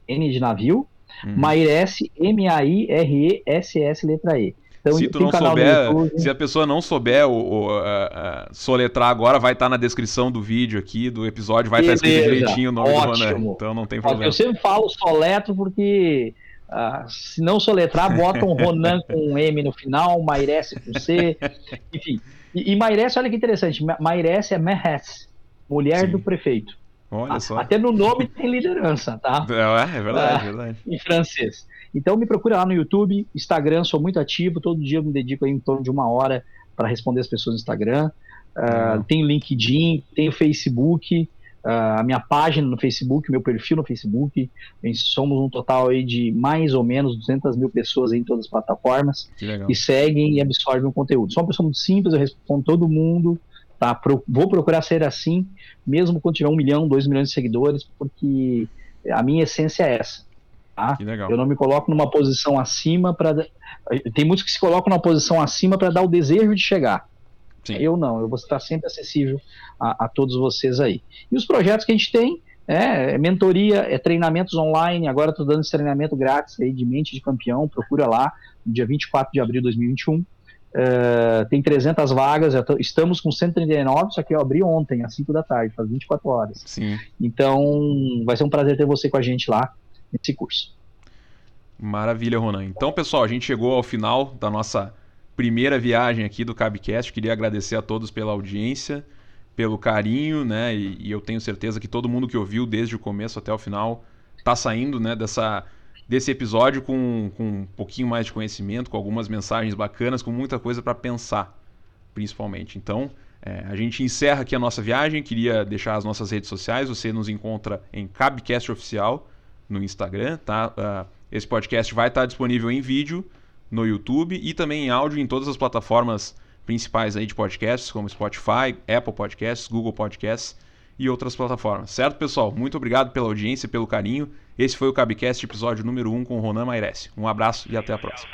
Speaker 3: N de navio, Uhum. Mairesse, M-A-I-R-E-S-S, letra E.
Speaker 2: Então, se tu não souber, se a pessoa não souber o, o a, a soletrar agora, vai estar tá na descrição do vídeo aqui, do episódio, vai estar tá escrito direitinho o nome Ótimo. do Ronan. Então não tem problema.
Speaker 3: Eu sempre falo soletro porque uh, se não soletrar, bota um Ronan com um M no final, Mairesse com C, enfim. E, e Mairesse, olha que interessante, Mairesse é Mehes, mulher Sim. do prefeito.
Speaker 2: Olha só.
Speaker 3: Até no nome tem liderança, tá?
Speaker 2: É, é verdade, é verdade.
Speaker 3: Em francês. Então me procura lá no YouTube, Instagram, sou muito ativo, todo dia eu me dedico em torno de uma hora para responder as pessoas no Instagram. Uh, uhum. Tem o LinkedIn, tem o Facebook, a minha página no Facebook, meu perfil no Facebook. Somos um total aí de mais ou menos 200 mil pessoas em todas as plataformas que seguem e absorvem o conteúdo. Sou uma pessoa muito simples, eu respondo todo mundo. Tá? Pro, vou procurar ser assim, mesmo quando tiver um milhão, dois milhões de seguidores, porque a minha essência é essa. Tá? Eu não me coloco numa posição acima para. Tem muitos que se colocam numa posição acima para dar o desejo de chegar. Sim. Eu não, eu vou estar sempre acessível a, a, todos vocês aí. E os projetos que a gente tem é, é mentoria, é treinamentos online. Agora estou dando esse treinamento grátis aí de mente de campeão. Procura lá, no dia 24 de abril de 2021. Uh, tem 300 vagas, estamos com 139, só que eu abri ontem, às 5 da tarde, faz 24 horas.
Speaker 2: Sim.
Speaker 3: Então, vai ser um prazer ter você com a gente lá nesse curso.
Speaker 2: Maravilha, Ronan. Então, pessoal, a gente chegou ao final da nossa primeira viagem aqui do Cabcast. Queria agradecer a todos pela audiência, pelo carinho, né? E, e eu tenho certeza que todo mundo que ouviu desde o começo até o final está saindo, né, dessa desse episódio com, com um pouquinho mais de conhecimento, com algumas mensagens bacanas, com muita coisa para pensar, principalmente. Então, é, a gente encerra aqui a nossa viagem. Queria deixar as nossas redes sociais. Você nos encontra em Cabcast Oficial no Instagram, tá? Uh, esse podcast vai estar disponível em vídeo no YouTube e também em áudio em todas as plataformas principais aí de podcasts, como Spotify, Apple Podcasts, Google Podcasts e outras plataformas. Certo, pessoal? Muito obrigado pela audiência, pelo carinho. Esse foi o Cabcast, episódio número 1 com o Ronan Mairesse. Um abraço e até a próxima.